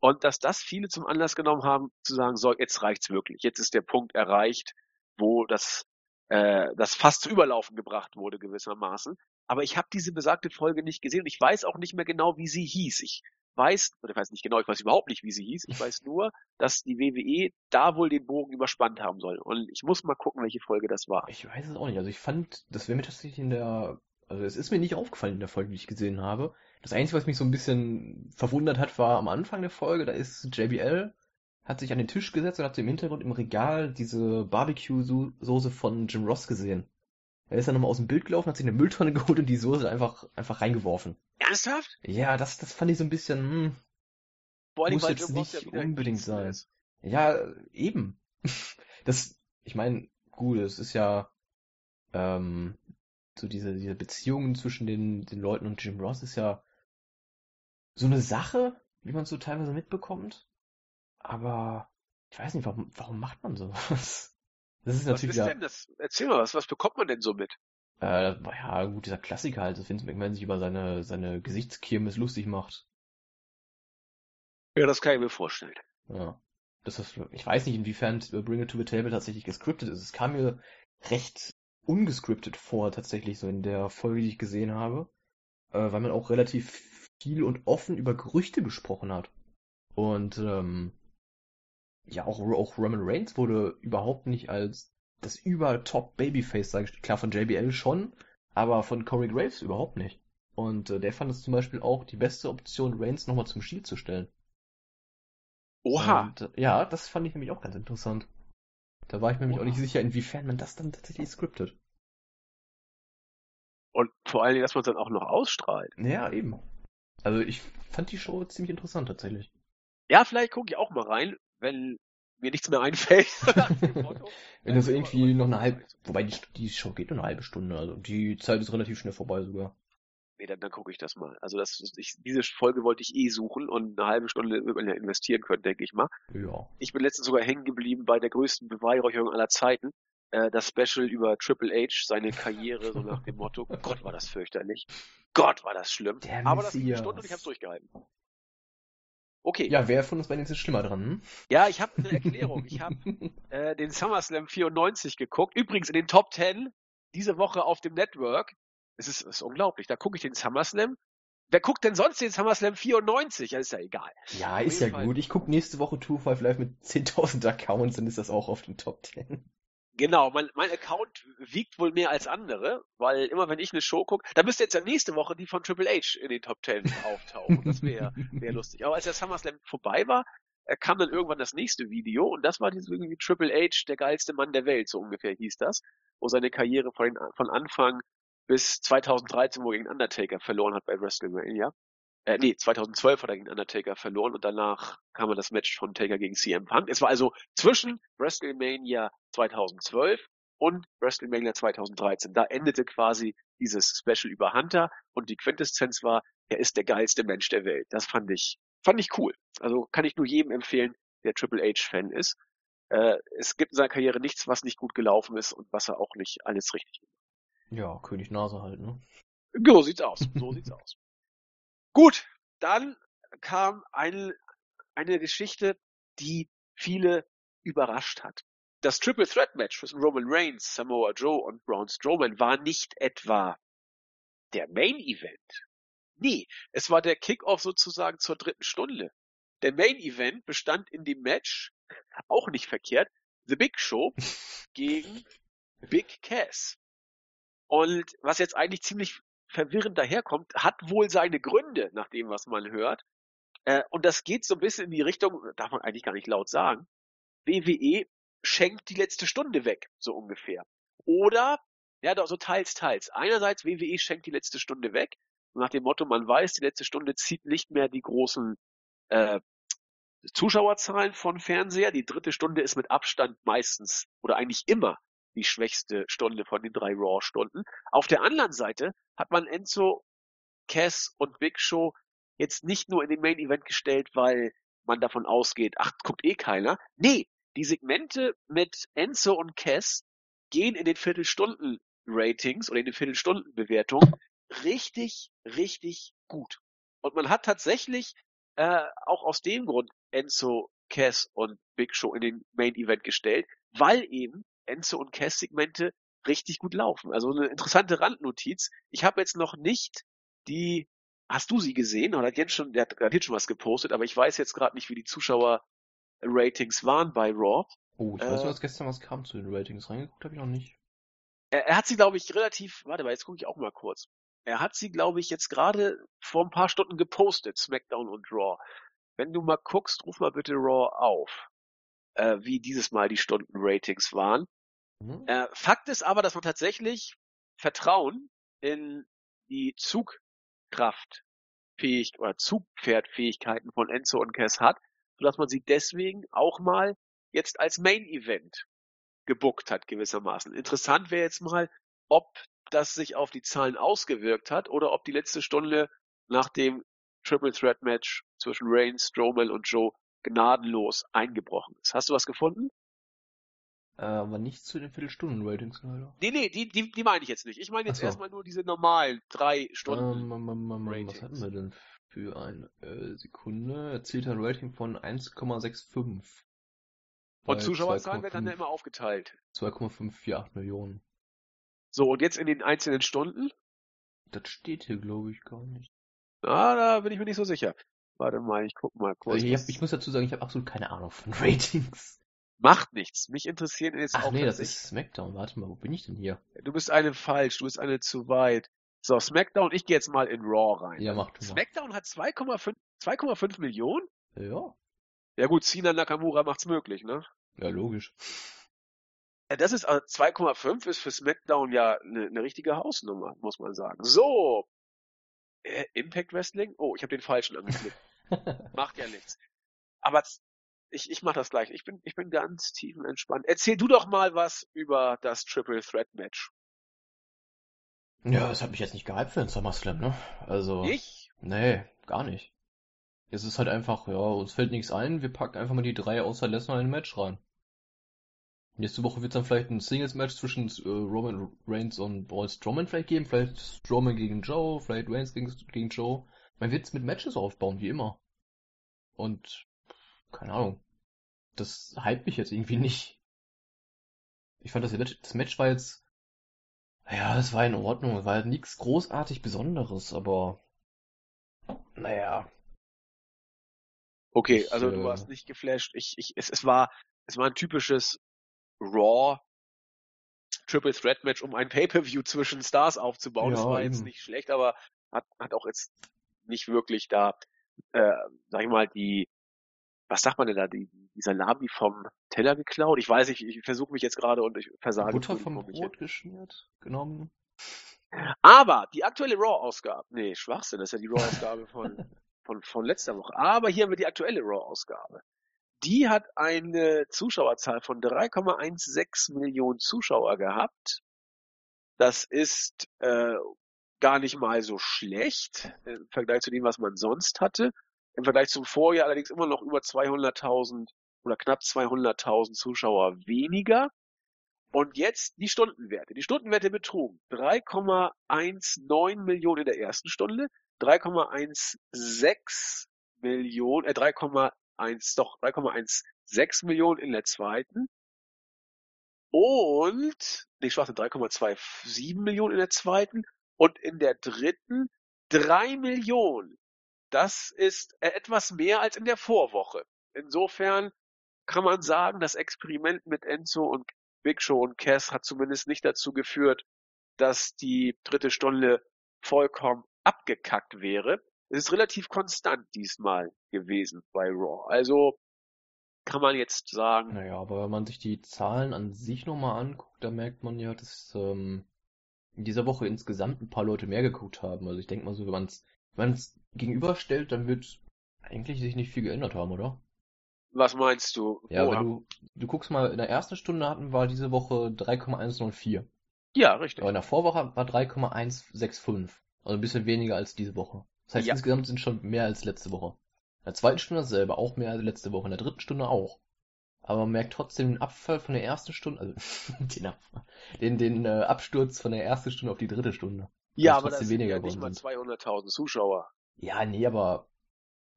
Speaker 2: Und dass das viele zum Anlass genommen haben, zu sagen, so, jetzt reicht's wirklich. Jetzt ist der Punkt erreicht, wo das, äh, das fast zu Überlaufen gebracht wurde gewissermaßen. Aber ich habe diese besagte Folge nicht gesehen und ich weiß auch nicht mehr genau, wie sie hieß. Ich weiß, oder ich weiß nicht genau, ich weiß überhaupt nicht, wie sie hieß. Ich weiß nur, dass die WWE da wohl den Bogen überspannt haben soll. Und ich muss mal gucken, welche Folge das war.
Speaker 3: Ich weiß es auch nicht. Also ich fand, das wäre mir tatsächlich in der, also es ist mir nicht aufgefallen in der Folge, die ich gesehen habe. Das Einzige, was mich so ein bisschen verwundert hat, war am Anfang der Folge, da ist JBL, hat sich an den Tisch gesetzt und hat im Hintergrund im Regal diese Barbecue-Soße von Jim Ross gesehen. Er ist dann nochmal aus dem Bild gelaufen, hat sich eine Mülltonne *laughs* geholt und die Soße einfach, einfach reingeworfen.
Speaker 2: Ernsthaft?
Speaker 3: Ja, das, das fand ich so ein bisschen, hm,
Speaker 2: allem,
Speaker 3: Muss jetzt nicht
Speaker 2: ja
Speaker 3: unbedingt sein.
Speaker 2: ist.
Speaker 3: Ja, eben. *laughs* Das, ich meine, gut, es ist ja, ähm, so diese, diese Beziehungen zwischen den, den Leuten und Jim Ross ist ja so eine Sache, wie man so teilweise mitbekommt. Aber ich weiß nicht, warum, warum macht man sowas? Das ist
Speaker 2: Was
Speaker 3: natürlich
Speaker 2: ist
Speaker 3: ja,
Speaker 2: denn das? Erzähl mal, was, was bekommt man denn so mit?
Speaker 3: äh, ja, gut, dieser Klassiker halt, dass Vince McMahon sich über seine, seine Gesichtskirmes lustig macht.
Speaker 2: Ja, das kann ich mir vorstellen.
Speaker 3: Ja. Das ist, ich weiß nicht, inwiefern Bring It to the Table tatsächlich gescriptet ist. Es kam mir recht ungescriptet vor, tatsächlich, so in der Folge, die ich gesehen habe. Äh, weil man auch relativ viel und offen über Gerüchte gesprochen hat. Und, ähm, ja, auch, auch Roman Reigns wurde überhaupt nicht als das über-top Babyface dargestellt. Klar, von JBL schon, aber von Corey Graves überhaupt nicht. Und äh, der fand es zum Beispiel auch die beste Option, Reigns nochmal zum Shield zu stellen.
Speaker 2: Oha.
Speaker 3: Und, äh, ja, das fand ich nämlich auch ganz interessant. Da war ich mir nämlich auch nicht sicher, inwiefern man das dann tatsächlich scriptet.
Speaker 2: Und vor allen Dingen, dass man es dann auch noch ausstrahlt.
Speaker 3: Ja, eben. Also ich fand die Show ziemlich interessant tatsächlich.
Speaker 2: Ja, vielleicht gucke ich auch mal rein, wenn mir nichts mehr einfällt. *laughs* *laughs*
Speaker 3: Wenn das irgendwie noch eine halbe, wobei die, die Show geht nur eine halbe Stunde, also die Zeit ist relativ schnell vorbei sogar.
Speaker 2: Nee, dann, dann gucke ich das mal. Also das, ich, diese Folge wollte ich eh suchen und eine halbe Stunde wird man ja investieren können, denke ich mal.
Speaker 3: Ja.
Speaker 2: Ich bin letztens sogar hängen geblieben bei der größten Beweihräucherung aller Zeiten. Äh, das Special über Triple H, seine Karriere, so nach dem Motto, *laughs* Gott war das fürchterlich. Gott war das schlimm.
Speaker 3: Der
Speaker 2: Aber das ging eine
Speaker 3: Messias.
Speaker 2: Stunde und ich habe durchgehalten. Okay.
Speaker 3: Ja, wer von uns beiden ist jetzt schlimmer dran? Hm?
Speaker 2: Ja, ich habe eine Erklärung. Ich habe *laughs* äh, den SummerSlam 94 geguckt. Übrigens in den Top 10 diese Woche auf dem Network. Es ist, ist unglaublich. Da gucke ich den SummerSlam. Wer guckt denn sonst den SummerSlam 94? Ja, ist ja egal.
Speaker 3: Ja,
Speaker 2: Auf
Speaker 3: ist ja
Speaker 2: Fall.
Speaker 3: gut. Ich guck nächste Woche 2 Live mit 10.000 Accounts, dann ist das auch auf den Top 10.
Speaker 2: Genau, mein, mein Account wiegt wohl mehr als andere, weil immer wenn ich eine Show gucke, da müsste jetzt ja nächste Woche die von Triple H in den Top 10 auftauchen. Das wäre wär *laughs* lustig. Aber als der SummerSlam vorbei war, äh, kam dann irgendwann das nächste Video und das war dieses irgendwie Triple H, der geilste Mann der Welt, so ungefähr hieß das, wo seine Karriere von, von Anfang bis 2013, wo er gegen Undertaker verloren hat bei WrestleMania. Äh, nee, 2012 hat er gegen Undertaker verloren und danach kam dann das Match von Taker gegen CM Punk. Es war also zwischen WrestleMania 2012 und WrestleMania 2013. Da endete quasi dieses Special über Hunter und die Quintessenz war, er ist der geilste Mensch der Welt. Das fand ich, fand ich cool. Also kann ich nur jedem empfehlen, der Triple H-Fan ist. Äh, es gibt in seiner Karriere nichts, was nicht gut gelaufen ist und was er auch nicht alles richtig gemacht
Speaker 3: Ja, König Nase halt, ne?
Speaker 2: hat. So sieht's aus. So sieht's aus. Gut, dann kam ein, eine Geschichte, die viele überrascht hat. Das Triple Threat Match zwischen Roman Reigns, Samoa Joe und Braun Strowman war nicht etwa der Main Event. Nee, es war der Kickoff sozusagen zur dritten Stunde. Der Main Event bestand in dem Match, auch nicht verkehrt, The Big Show *laughs* gegen Big Cass. Und was jetzt eigentlich ziemlich verwirrend daherkommt, hat wohl seine Gründe, nach dem, was man hört. Äh, und das geht so ein bisschen in die Richtung, darf man eigentlich gar nicht laut sagen, WWE schenkt die letzte Stunde weg, so ungefähr. Oder, ja, doch so teils, teils. Einerseits, WWE schenkt die letzte Stunde weg, nach dem Motto, man weiß, die letzte Stunde zieht nicht mehr die großen äh, Zuschauerzahlen von Fernseher. Die dritte Stunde ist mit Abstand meistens oder eigentlich immer die schwächste Stunde von den drei Raw-Stunden. Auf der anderen Seite hat man Enzo, Cass und Big Show jetzt nicht nur in den Main Event gestellt, weil man davon ausgeht, ach, guckt eh keiner. Nee, die Segmente mit Enzo und Cass gehen in den Viertelstunden-Ratings oder in den Viertelstunden-Bewertungen richtig, richtig gut. Und man hat tatsächlich äh, auch aus dem Grund Enzo, Cass und Big Show in den Main Event gestellt, weil eben Enzo und Cass Segmente richtig gut laufen. Also eine interessante Randnotiz. Ich habe jetzt noch nicht die, hast du sie gesehen? Oder hat Jens schon, der hat garantiert schon was gepostet, aber ich weiß jetzt gerade nicht, wie die Zuschauer-Ratings waren bei Raw.
Speaker 3: Oh, ich weiß
Speaker 2: Äh,
Speaker 3: dass gestern was kam zu den Ratings. Reingeguckt habe ich noch nicht.
Speaker 2: Er, er hat sie, glaube ich, relativ, warte mal, jetzt gucke ich auch mal kurz. Er hat sie, glaube ich, jetzt gerade vor ein paar Stunden gepostet, SmackDown und Raw. Wenn du mal guckst, ruf mal bitte Raw auf, äh, wie dieses Mal die Stunden-Ratings waren.
Speaker 3: Mhm.
Speaker 2: Äh, Fakt ist aber, dass man tatsächlich Vertrauen in die Zugkraftfähig oder Zugpferdfähigkeiten von Enzo und Cass hat, sodass man sie deswegen auch mal jetzt als Main Event gebuckt hat gewissermaßen. Interessant wäre jetzt mal, ob das sich auf die Zahlen ausgewirkt hat oder ob die letzte Stunde nach dem Triple Threat Match zwischen Reigns, Strowman und Joe gnadenlos eingebrochen ist. Hast du was gefunden?
Speaker 3: Äh, aber nicht zu den Viertelstunden-Ratings leider.
Speaker 2: Nee, nee, die, die, die meine ich jetzt nicht. Ich meine jetzt
Speaker 3: so.
Speaker 2: erstmal nur diese normalen drei Stunden.
Speaker 3: Ähm, ähm, ähm, ähm, was hatten wir denn für eine äh, Sekunde? Erzielt ein Rating von 1,65.
Speaker 2: und Zuschauerzahlen werden dann ja
Speaker 3: 2,5
Speaker 2: immer aufgeteilt.
Speaker 3: 2,548 Millionen.
Speaker 2: So, und jetzt in den einzelnen Stunden?
Speaker 3: Das steht hier, glaube ich, gar nicht.
Speaker 2: Ah, da bin ich mir nicht so sicher. Warte mal, ich guck mal kurz.
Speaker 3: Also ich,
Speaker 2: was-
Speaker 3: hab, ich muss dazu sagen, ich habe absolut keine Ahnung von *laughs* Ratings.
Speaker 2: Macht nichts. Mich interessieren jetzt
Speaker 3: Ach
Speaker 2: auch
Speaker 3: nee, das ist Smackdown. Warte mal, wo bin ich denn hier?
Speaker 2: Du bist eine falsch, du bist eine zu weit. So, SmackDown, ich gehe jetzt mal in Raw rein.
Speaker 3: Ja, mach du mal.
Speaker 2: SmackDown hat 2,5 2,5 Millionen?
Speaker 3: Ja,
Speaker 2: Ja gut, Cena Nakamura macht's möglich, ne?
Speaker 3: ja logisch.
Speaker 2: Ja, das ist also 2,5 ist für SmackDown ja eine, eine richtige Hausnummer, muss man sagen. So. Äh, Impact Wrestling? Oh, ich habe den falschen angeklickt. *laughs* Macht ja nichts. Aber ich, ich mach das gleich. Ich bin, ich bin ganz tiefenentspannt. Erzähl du doch mal was über das Triple Threat Match.
Speaker 3: Ja, das hat mich jetzt nicht gehypt für den SummerSlam, ne? Also.
Speaker 2: Ich?
Speaker 3: Nee, gar nicht. Es ist halt einfach, ja, uns fällt nichts ein, wir packen einfach mal die drei außer Lesnar in ein Match rein. Nächste Woche wird es dann vielleicht ein Singles-Match zwischen äh, Roman Reigns und Braun Strowman vielleicht geben, vielleicht Strowman gegen Joe, vielleicht Reigns gegen, gegen Joe. Man wird es mit Matches aufbauen, wie immer. Und, keine Ahnung. Das hype mich jetzt irgendwie *laughs* nicht. Ich fand das, das Match war jetzt, ja, es war in Ordnung, es war halt nichts großartig Besonderes, aber, naja,
Speaker 2: Okay,
Speaker 3: Ich,
Speaker 2: also du
Speaker 3: äh,
Speaker 2: warst nicht geflasht. Ich, ich, es, es war, es war ein typisches Raw Triple Threat Match, um ein Pay-Per-View zwischen Stars aufzubauen. das
Speaker 3: Ja,
Speaker 2: war jetzt
Speaker 3: eben.
Speaker 2: nicht schlecht, aber hat, hat auch jetzt nicht wirklich da, äh, sag ich mal, die, was sagt man denn da, die, die Salami vom Teller geklaut? Ich weiß nicht, ich versuche mich jetzt gerade und ich versage.
Speaker 3: Butter vom Brot geschmiert, genommen.
Speaker 2: hin. Aber die aktuelle Raw-Ausgabe, nee, Schwachsinn, das ist ja die Raw-Ausgabe von, *laughs* von, von letzter Woche. Aber hier haben wir die aktuelle Raw-Ausgabe. Die hat eine Zuschauerzahl von 3,16 Millionen Zuschauer gehabt. Das ist äh, gar nicht mal so schlecht im Vergleich zu dem, was man sonst hatte. Im Vergleich zum Vorjahr allerdings immer noch über 200.000 oder knapp 200.000 Zuschauer weniger. Und jetzt die Stundenwerte. Die Stundenwerte betrugen 3,19 Millionen in der ersten Stunde, 3,16 Millionen, äh 3,1, doch 3,16 Millionen in der zweiten und, nee, Schwachsinn, 3,27 Millionen in der zweiten und in der dritten 3 Millionen. Das ist äh, etwas mehr als in der Vorwoche. Insofern kann man sagen, das Experiment mit Enzo und Big Show und Cass hat zumindest nicht dazu geführt, dass die dritte Stunde vollkommen abgekackt wäre. Es ist relativ konstant diesmal gewesen bei Raw. Also kann man jetzt sagen,
Speaker 3: Naja, aber wenn man sich die Zahlen an sich nochmal anguckt, da merkt man ja, dass ähm, in dieser Woche insgesamt ein paar Leute mehr geguckt haben. Also ich denke mal so, wenn man es gegenüberstellt, dann wird eigentlich sich nicht viel geändert haben, oder?
Speaker 2: Was meinst du?
Speaker 3: Ja,
Speaker 2: Wo
Speaker 3: wenn du, du guckst mal, in der ersten Stunde hatten wir diese Woche 3,104.
Speaker 2: ja, richtig.
Speaker 3: Aber in der Vorwoche war 3,165. Also ein bisschen weniger als diese Woche. Das heißt,
Speaker 2: Ja.
Speaker 3: insgesamt sind schon mehr als letzte Woche. In der zweiten Stunde dasselbe, auch mehr als letzte Woche. In der dritten Stunde auch. Aber man merkt trotzdem den Abfall von der ersten Stunde, also *laughs* den, Abfall, den, den äh, Absturz von der ersten Stunde auf die dritte Stunde.
Speaker 2: ja, aber das sind
Speaker 3: weniger
Speaker 2: ja nicht mal
Speaker 3: geworden
Speaker 2: 200.000 Zuschauer.
Speaker 3: Ja, nee, aber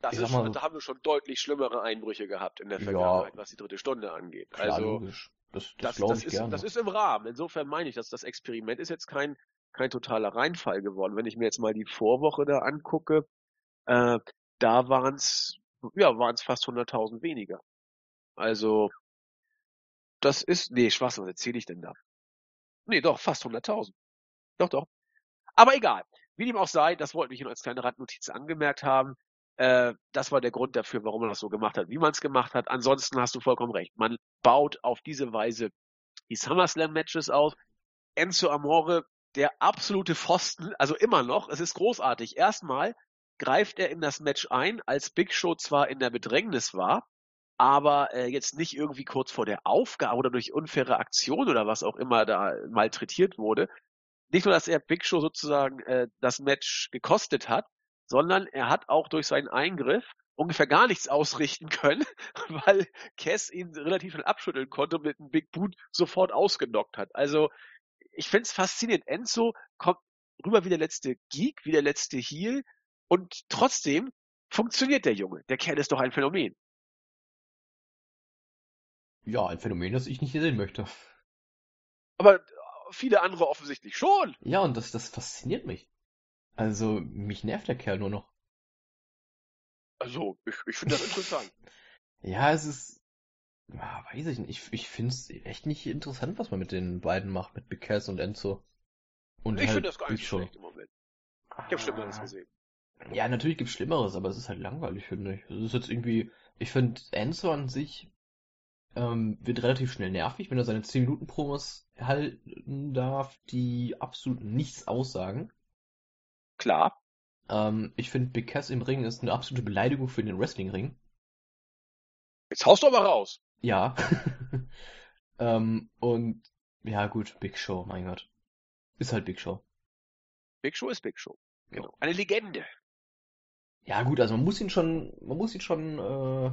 Speaker 2: Das
Speaker 3: Ich
Speaker 2: ist
Speaker 3: mal
Speaker 2: da haben wir schon deutlich schlimmere Einbrüche gehabt in der
Speaker 3: Ja.
Speaker 2: Vergangenheit, was die dritte Stunde angeht.
Speaker 3: klar,
Speaker 2: also
Speaker 3: logisch. Das, das,
Speaker 2: das, das,
Speaker 3: ich
Speaker 2: ist,
Speaker 3: gerne.
Speaker 2: das ist im Rahmen. Insofern meine ich, dass das Experiment ist jetzt kein, kein totaler Reinfall geworden. Wenn ich mir jetzt mal die Vorwoche da angucke, äh, da waren es ja, waren es fast 100.000 weniger. Also das ist, nee, Schwachs, was erzähle ich denn da? Nee, doch, fast 100.000. Doch, doch. Aber egal. Wie dem auch sei, das wollten wir hier nur als kleine Randnotiz angemerkt haben. Äh, das war der Grund dafür, warum man das so gemacht hat, wie man es gemacht hat. Ansonsten hast du vollkommen recht. Man baut auf diese Weise die SummerSlam-Matches auf. Enzo Amore, der absolute Pfosten, also immer noch, es ist großartig. Erstmal greift er in das Match ein, als Big Show zwar in der Bedrängnis war, aber äh, jetzt nicht irgendwie kurz vor der Aufgabe oder durch unfaire Aktion oder was auch immer da malträtiert wurde. nicht nur, dass er Big Show sozusagen äh, das Match gekostet hat, sondern er hat auch durch seinen Eingriff ungefähr gar nichts ausrichten können, *laughs* weil Cass ihn relativ schnell abschütteln konnte und mit einem Big Boot sofort ausgenockt hat. Also ich finde es faszinierend. Enzo kommt rüber wie der letzte Geek, wie der letzte Heel und trotzdem funktioniert der Junge. Der Kerl ist doch ein Phänomen.
Speaker 3: Ja, ein Phänomen, das ich nicht sehen möchte.
Speaker 2: Aber viele andere offensichtlich schon.
Speaker 3: Ja, und das, das fasziniert mich. Also, mich nervt der Kerl nur noch.
Speaker 2: Also, ich, ich finde das interessant. *laughs*
Speaker 3: Ja, es ist, ja, weiß ich nicht. Ich, ich finde es echt nicht interessant, was man mit den beiden macht, mit Big Cass und Enzo. Und
Speaker 2: ich
Speaker 3: halt
Speaker 2: finde das gar nicht schlecht im Moment. Ich habe Schlimmeres
Speaker 3: Ah.
Speaker 2: gesehen.
Speaker 3: Ja, natürlich gibt's Schlimmeres, aber es ist halt langweilig, finde ich. Es ist jetzt irgendwie, ich finde Enzo an sich ähm, wird relativ schnell nervig, wenn er seine 10 Minuten Promos halten darf, die absolut nichts aussagen.
Speaker 2: Klar.
Speaker 3: Ähm, ich finde Big Cass im Ring ist eine absolute Beleidigung für den Wrestling-Ring.
Speaker 2: Jetzt haust du aber raus.
Speaker 3: Ja. *laughs* ähm, und ja gut, Big Show, mein Gott. Ist halt Big Show.
Speaker 2: Big Show ist Big Show. Genau. Eine Legende.
Speaker 3: Ja gut, also man muss ihn schon, man muss ihn schon, äh,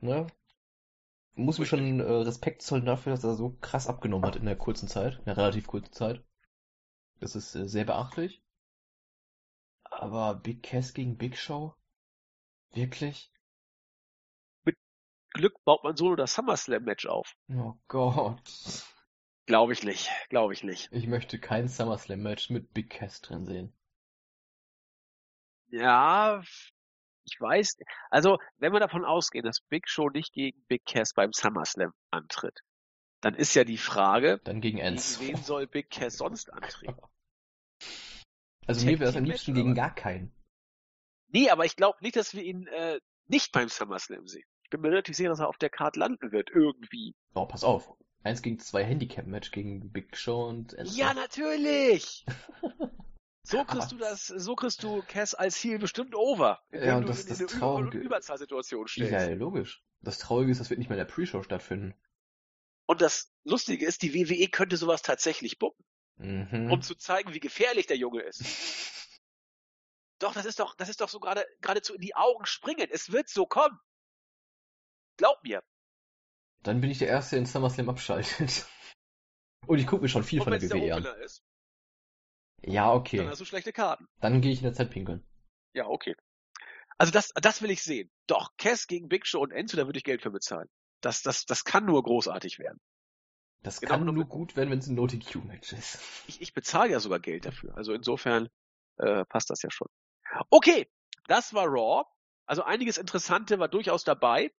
Speaker 3: ne? Man muss ihm schon äh, Respekt zollen dafür, dass er so krass abgenommen hat in der kurzen Zeit, in der relativ kurzen Zeit. Das ist äh, sehr beachtlich. Aber Big Cass gegen Big Show? Wirklich?
Speaker 2: Glück baut man so nur das SummerSlam-Match auf.
Speaker 3: Oh Gott.
Speaker 2: Glaube ich nicht. Glaube ich nicht.
Speaker 3: Ich möchte kein SummerSlam-Match mit Big Cass drin sehen.
Speaker 2: Ja, ich weiß. Also, wenn wir davon ausgehen, dass Big Show nicht gegen Big Cass beim SummerSlam antritt, dann ist ja die Frage,
Speaker 3: Dann gegen
Speaker 2: gegen wen soll Big Cass sonst antreten? *laughs*
Speaker 3: Also mir wäre es am liebsten gegen gar keinen.
Speaker 2: Nee, aber ich glaube nicht, dass wir ihn äh, nicht beim SummerSlam sehen. Ich bin mir relativ sicher, dass er auf der Karte landen wird, irgendwie.
Speaker 3: Oh, pass auf. Eins gegen zwei Handicap-Match gegen Big Show und Enzo.
Speaker 2: Ja, natürlich! *laughs* So kriegst du das, so kriegst du Cass als Heel bestimmt over.
Speaker 3: Ja, und
Speaker 2: du
Speaker 3: das- das
Speaker 2: in
Speaker 3: Traurige-
Speaker 2: Über Überzahlsituation stellst.
Speaker 3: Ja, ja, logisch. Das Traurige ist, das wird nicht mehr in der Pre-Show stattfinden.
Speaker 2: Und das Lustige ist, die WWE könnte sowas tatsächlich bucken,
Speaker 3: Mhm.
Speaker 2: um zu zeigen, wie gefährlich der Junge ist. *laughs* Doch, das ist doch, das ist doch so gerade, geradezu in die Augen springen. Es wird so kommen. Glaub mir.
Speaker 3: Dann bin ich der Erste, der den SummerSlam abschaltet. *laughs* Und ich gucke mir schon viel
Speaker 2: Und
Speaker 3: von der WWE an.
Speaker 2: Opener ist,
Speaker 3: Ja,
Speaker 2: dann
Speaker 3: okay.
Speaker 2: hast du schlechte Karten.
Speaker 3: Dann gehe ich in der Zeit pinkeln.
Speaker 2: Ja, okay. Also das, das will ich sehen. Doch, Cass gegen Big Show und Enzo, da würde ich Geld für bezahlen. Das, das, das kann nur großartig werden.
Speaker 3: Das
Speaker 2: Genau,
Speaker 3: kann nur gut werden, wenn es ein No-DQ-Match ist.
Speaker 2: Ich, ich bezahle ja sogar Geld dafür. Also insofern äh, passt das ja schon. Okay, das war Raw. Also einiges Interessante war durchaus dabei.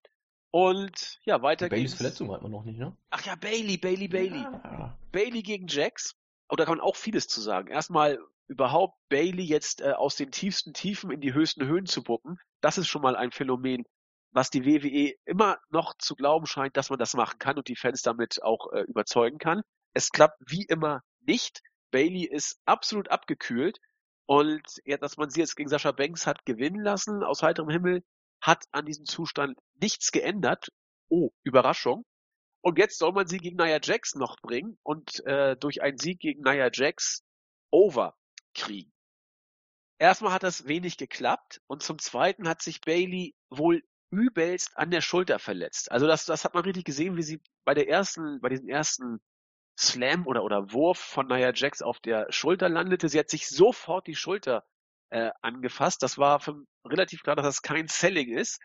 Speaker 2: Und ja, weiter
Speaker 3: Baileys
Speaker 2: geht's.
Speaker 3: Verletzung hat man noch nicht, ne?
Speaker 2: Ach ja, Bailey, Bailey, Bailey.
Speaker 3: Ja.
Speaker 2: Bailey gegen Jax. Oh, da kann man auch vieles zu sagen. Erstmal überhaupt Bailey jetzt äh, aus den tiefsten Tiefen in die höchsten Höhen zu bucken. Das ist schon mal ein Phänomen, was die WWE immer noch zu glauben scheint, dass man das machen kann und die Fans damit auch äh, überzeugen kann. Es klappt wie immer nicht. Bailey ist absolut abgekühlt und ja, dass man sie jetzt gegen Sascha Banks hat gewinnen lassen aus heiterem Himmel, hat an diesem Zustand nichts geändert. Oh, Überraschung. Und jetzt soll man sie gegen Nia Jax noch bringen und äh, durch einen Sieg gegen Nia Jax over kriegen. Erstmal hat das wenig geklappt und zum Zweiten hat sich Bailey wohl übelst an der Schulter verletzt. Also das, das hat man richtig gesehen, wie sie bei der ersten, bei diesem ersten Slam oder, oder Wurf von Nia Jax auf der Schulter landete. Sie hat sich sofort die Schulter äh, angefasst. Das war für relativ klar, dass das kein Selling ist,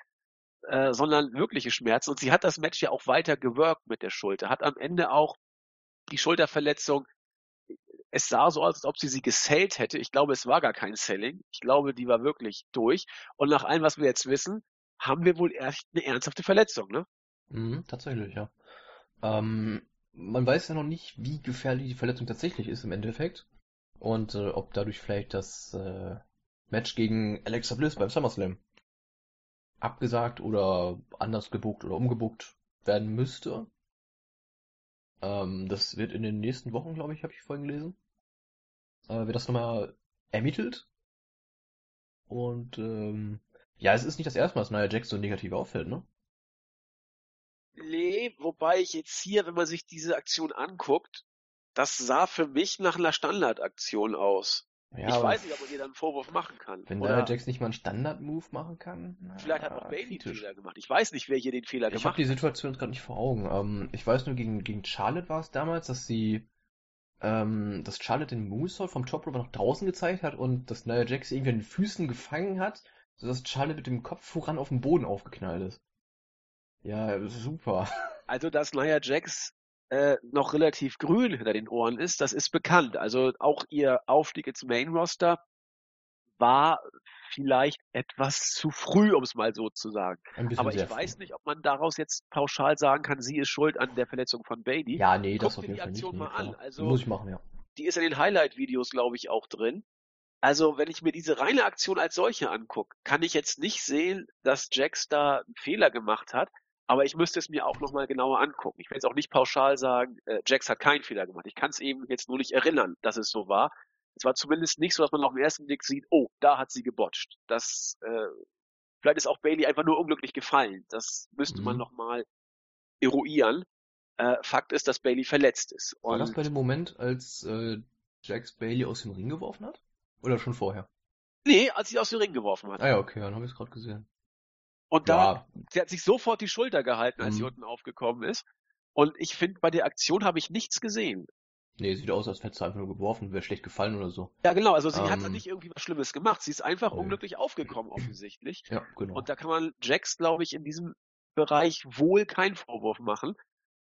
Speaker 2: äh, sondern wirkliche Schmerzen. Und sie hat das Match ja auch weiter gewirkt mit der Schulter, hat am Ende auch die Schulterverletzung es sah so aus, als ob sie sie gesellt hätte. Ich glaube, es war gar kein Selling. Ich glaube, die war wirklich durch. Und nach allem, was wir jetzt wissen, haben wir wohl echt eine ernsthafte Verletzung, ne?
Speaker 3: Mhm, tatsächlich, ja. Ähm, man weiß ja noch nicht, wie gefährlich die Verletzung tatsächlich ist im Endeffekt. Und äh, ob dadurch vielleicht das äh, Match gegen Alexa Bliss beim SummerSlam abgesagt oder anders gebucht oder umgebucht werden müsste. Ähm, das wird in den nächsten Wochen, glaube ich, habe ich vorhin gelesen. Äh, wird das nochmal ermittelt. Und ähm, ja, es ist nicht das erste Mal, dass Nia Jax so negativ auffällt, ne?
Speaker 2: Nee, wobei ich jetzt hier, wenn man sich diese Aktion anguckt, das sah für mich nach einer Standardaktion aus.
Speaker 3: Ja,
Speaker 2: ich weiß nicht, ob man ihr dann einen Vorwurf machen kann.
Speaker 3: Wenn Nia Jax nicht mal einen Standard-Move machen kann, na,
Speaker 2: vielleicht hat auch Bailey
Speaker 3: kritisch.
Speaker 2: Fehler gemacht. Ich weiß nicht, wer hier den Fehler
Speaker 3: Ich habe
Speaker 2: gemacht
Speaker 3: die Situation jetzt gerade nicht vor Augen. Ähm, ich weiß nur, gegen, gegen Charlotte war es damals, dass sie, ähm, dass Charlotte den Moonsault vom Top Rope nach draußen gezeigt hat und dass Nia Jax irgendwie an den Füßen gefangen hat, sodass Charlotte mit dem Kopf voran auf den Boden aufgeknallt ist. Ja, das super.
Speaker 2: Also, dass Nia Jax äh, noch relativ grün hinter den Ohren ist, das ist bekannt. Also auch ihr Aufstieg ins Main Roster war vielleicht etwas zu früh, um es mal so zu sagen. Aber ich weiß
Speaker 3: früh.
Speaker 2: nicht, ob man daraus jetzt pauschal sagen kann, sie ist schuld an der Verletzung von Bailey.
Speaker 3: Ja, nee, das
Speaker 2: Guck
Speaker 3: auf
Speaker 2: dir
Speaker 3: jeden
Speaker 2: die
Speaker 3: Fall nicht.
Speaker 2: Aktion
Speaker 3: Nee,
Speaker 2: mal an. Also-
Speaker 3: Muss ich machen, ja.
Speaker 2: Die ist in den Highlight-Videos, glaube ich, auch drin. Also, wenn ich mir diese reine Aktion als solche angucke, kann ich jetzt nicht sehen, dass Jax da einen Fehler gemacht hat. Aber ich müsste es mir auch nochmal genauer angucken. Ich will jetzt auch nicht pauschal sagen, äh, Jax hat keinen Fehler gemacht. Ich kann es eben jetzt nur nicht erinnern, dass es so war. Es war zumindest nicht so, dass man auf den ersten Blick sieht, oh, da hat sie gebotcht. Das, äh, vielleicht ist auch Bailey einfach nur unglücklich gefallen. Das müsste man
Speaker 3: Mhm.
Speaker 2: nochmal eruieren. Äh, Fakt ist, dass Bailey verletzt ist.
Speaker 3: War das
Speaker 2: Und-
Speaker 3: bei dem Moment, als äh, Jax Bailey aus dem Ring geworfen hat? Oder schon vorher?
Speaker 2: nee, als sie aus dem Ring geworfen hat.
Speaker 3: Ah ja, okay, dann habe ich es gerade gesehen.
Speaker 2: Und da,
Speaker 3: Ja,
Speaker 2: sie hat sich sofort die Schulter gehalten, als sie
Speaker 3: Mhm.
Speaker 2: unten aufgekommen ist. Und ich finde, bei der Aktion habe ich nichts gesehen.
Speaker 3: nee, sieht aus, als hätte sie einfach nur geworfen, wäre schlecht gefallen oder so.
Speaker 2: Ja, genau, also sie hat
Speaker 3: Ähm.
Speaker 2: nicht irgendwie was Schlimmes gemacht. Sie ist einfach
Speaker 3: Nö.
Speaker 2: unglücklich aufgekommen, offensichtlich.
Speaker 3: Ja, genau.
Speaker 2: Und da kann man Jax, glaube ich, in diesem Bereich wohl keinen Vorwurf machen.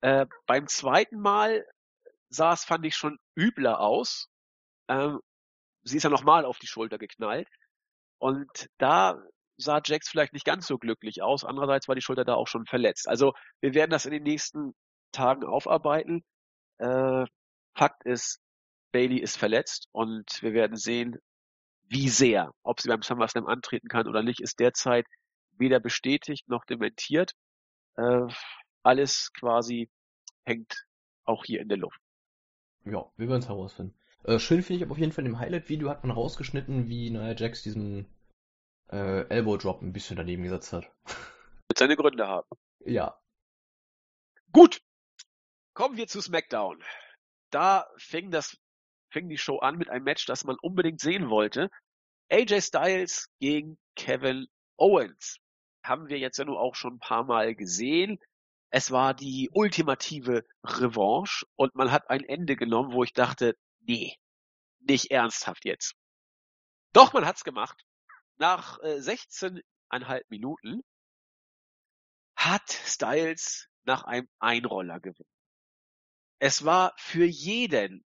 Speaker 2: Äh, beim zweiten Mal sah es, fand ich, schon übler aus. Ähm, sie ist ja nochmal auf die Schulter geknallt. Und da sah Jax vielleicht nicht ganz so glücklich aus. Andererseits war die Schulter da auch schon verletzt. Also wir werden das in den nächsten Tagen aufarbeiten. Äh, Fakt ist, Bailey ist verletzt und wir werden sehen, wie sehr. Ob sie beim SummerSlam antreten kann oder nicht, ist derzeit weder bestätigt noch dementiert. Äh, alles quasi hängt auch hier in der Luft.
Speaker 3: Ja, wir werden es herausfinden. Äh, schön finde ich aber auf jeden Fall im Highlight-Video hat man rausgeschnitten, wie Nia Jax diesen äh, Elbow Drop ein bisschen daneben gesetzt hat. *laughs*
Speaker 2: Wird seine Gründe haben.
Speaker 3: Ja.
Speaker 2: Gut. Kommen wir zu SmackDown. Da fing das, fing die Show an mit einem Match, das man unbedingt sehen wollte. AJ Styles gegen Kevin Owens. Haben wir jetzt ja nur auch schon ein paar Mal gesehen. Es war die ultimative Revanche und man hat ein Ende genommen, wo ich dachte, nee, nicht ernsthaft jetzt. Doch, man hat's gemacht. Nach äh, 16,5 Minuten hat Styles nach einem Einroller gewonnen. Es war für jeden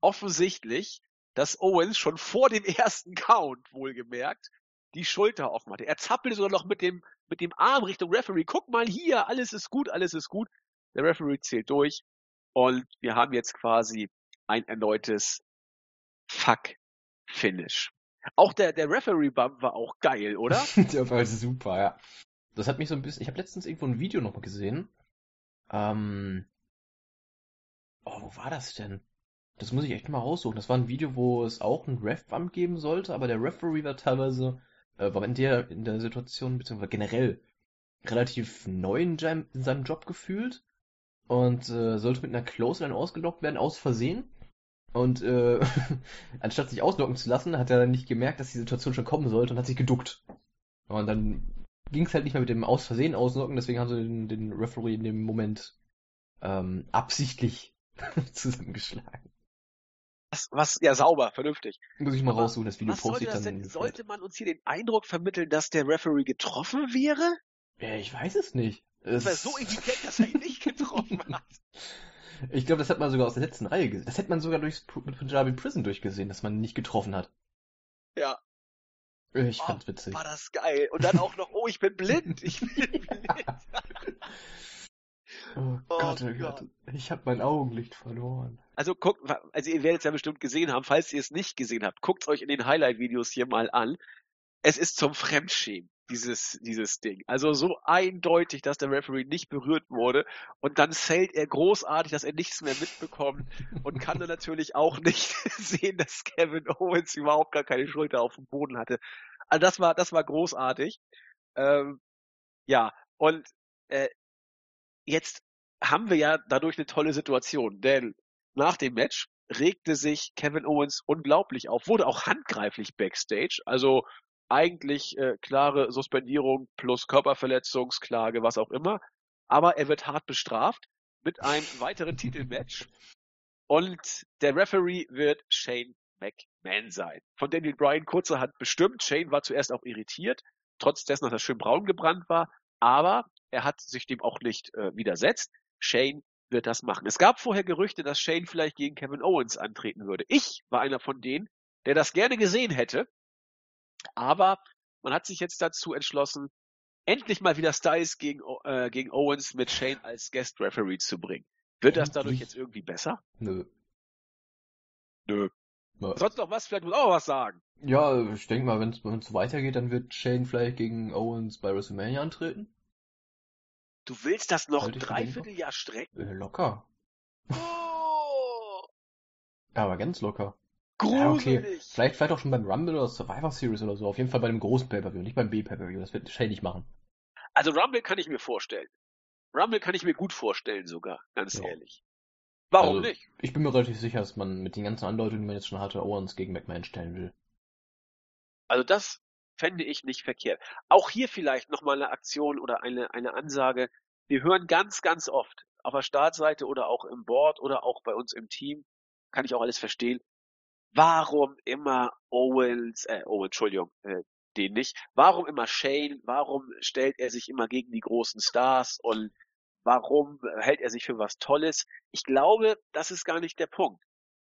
Speaker 2: offensichtlich, dass Owens schon vor dem ersten Count wohlgemerkt die Schulter offen hatte. Er zappelte sogar noch mit dem, mit dem Arm Richtung Referee. Guck mal hier, alles ist gut, alles ist gut. Der Referee zählt durch und wir haben jetzt quasi ein erneutes Fuck-Finish. Auch der, der Referee-Bump war auch geil, oder? *laughs*
Speaker 3: Der war super, ja. Das hat mich so ein bisschen. Ich habe letztens irgendwo ein Video nochmal gesehen. Ähm. Oh, wo war das denn? Das muss ich echt mal raussuchen. Das war ein Video, wo es auch einen Ref-Bump geben sollte, aber der Referee war teilweise, äh, war in der, in der Situation, beziehungsweise generell relativ neu in seinem, in seinem Job gefühlt und äh, sollte mit einer Clothesline ausgelockt werden, aus Versehen. Und äh, *laughs* anstatt sich auslocken zu lassen, hat er dann nicht gemerkt, dass die Situation schon kommen sollte und hat sich geduckt. Und dann ging es halt nicht mehr mit dem aus Versehen auslocken, deswegen haben sie den, den Referee in dem Moment ähm, absichtlich *laughs* zusammengeschlagen.
Speaker 2: Was, was, ja, sauber, vernünftig.
Speaker 3: Muss ich mal
Speaker 2: Aber
Speaker 3: raussuchen, das Video
Speaker 2: Was sollte das denn?
Speaker 3: den
Speaker 2: Sollte man uns hier den Eindruck vermitteln, dass der Referee getroffen wäre?
Speaker 3: Ja, ich weiß es nicht.
Speaker 2: Das
Speaker 3: Es
Speaker 2: war so evident, dass er ihn nicht getroffen hat. *laughs*
Speaker 3: Ich glaube, das hat man sogar aus der letzten Reihe gesehen. Das hätte man sogar durchs P- Punjabi Prison durchgesehen, dass man ihn nicht getroffen hat.
Speaker 2: Ja,
Speaker 3: Ich
Speaker 2: Oh,
Speaker 3: fand's witzig.
Speaker 2: war das geil. Und dann auch noch, oh, ich bin blind. Ich bin blind. *laughs*
Speaker 3: Oh
Speaker 2: Oh
Speaker 3: Gott, oh
Speaker 2: Gott.
Speaker 3: Gott. Ich habe mein Augenlicht verloren.
Speaker 2: Also guckt, also ihr werdet es ja bestimmt gesehen haben. Falls ihr es nicht gesehen habt, guckt euch in den Highlight-Videos hier mal an. Es ist zum Fremdschämen, dieses, dieses Ding. Also so eindeutig, dass der Referee nicht berührt wurde. Und dann zählt er großartig, dass er nichts mehr mitbekommt und kann dann natürlich auch *laughs* nicht sehen, dass Kevin Owens überhaupt gar keine Schulter auf dem Boden hatte. Also das war, das war großartig. Ähm, ja, und äh, jetzt haben wir ja dadurch eine tolle Situation, denn nach dem Match regte sich Kevin Owens unglaublich auf, wurde auch handgreiflich backstage, also eigentlich äh, klare Suspendierung plus Körperverletzungsklage, was auch immer. Aber er wird hart bestraft mit einem *laughs* weiteren Titelmatch. Und der Referee wird Shane McMahon sein. Von Daniel Bryan kurzerhand bestimmt. Shane war zuerst auch irritiert, trotz dessen, dass er schön braun gebrannt war. Aber er hat sich dem auch nicht äh, widersetzt. Shane wird das machen. Es gab vorher Gerüchte, dass Shane vielleicht gegen Kevin Owens antreten würde. Ich war einer von denen, der das gerne gesehen hätte. Aber man hat sich jetzt dazu entschlossen, endlich mal wieder Styles gegen, äh, gegen Owens mit Shane als Guest Referee zu bringen. Wird das dadurch jetzt irgendwie besser?
Speaker 3: Nö.
Speaker 2: Nö. Sonst noch was? Vielleicht muss auch was sagen.
Speaker 3: Ja, ich denke mal, wenn es so weitergeht, dann wird Shane vielleicht gegen Owens bei WrestleMania antreten.
Speaker 2: Du willst das noch ein. Dreivierteljahr strecken?
Speaker 3: Locker.
Speaker 2: Oh,
Speaker 3: Aber ganz locker. Ja, okay.
Speaker 2: gruselig.
Speaker 3: Vielleicht, vielleicht auch schon beim Rumble oder Survivor Series oder so. Auf jeden Fall bei dem großen Pay-Per-View, nicht beim B-Pay-Per-View. Das wird Shane nicht machen.
Speaker 2: Also Rumble kann ich mir vorstellen. Rumble kann ich mir gut vorstellen sogar, ganz
Speaker 3: Ja.
Speaker 2: ehrlich. Warum
Speaker 3: Also,
Speaker 2: nicht?
Speaker 3: Ich bin mir relativ sicher, dass man mit den ganzen Andeutungen, die man jetzt schon hatte, Owens gegen McMahon stellen will.
Speaker 2: Also das fände ich nicht verkehrt. Auch hier vielleicht nochmal eine Aktion oder eine, eine Ansage. Wir hören ganz, ganz oft auf der Startseite oder auch im Board oder auch bei uns im Team, kann ich auch alles verstehen. Warum immer Owens, äh, Owen, Entschuldigung, äh, den nicht. Warum immer Shane? Warum stellt er sich immer gegen die großen Stars und warum hält er sich für was Tolles? Ich glaube, das ist gar nicht der Punkt.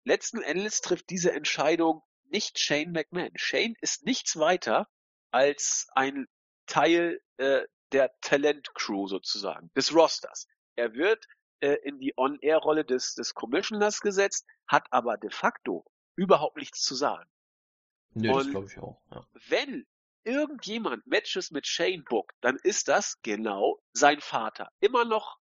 Speaker 2: Letzten Endes trifft diese Entscheidung nicht Shane McMahon. Shane ist nichts weiter als ein Teil äh, der Talent-Crew sozusagen, des Rosters. Er wird äh, in die On-Air-Rolle des, des Commissioners gesetzt, hat aber de facto überhaupt nichts zu sagen.
Speaker 3: Nee, das
Speaker 2: Und-
Speaker 3: glaube ich auch. Ja.
Speaker 2: Wenn irgendjemand Matches mit Shane bookt, dann ist das genau sein Vater. Immer noch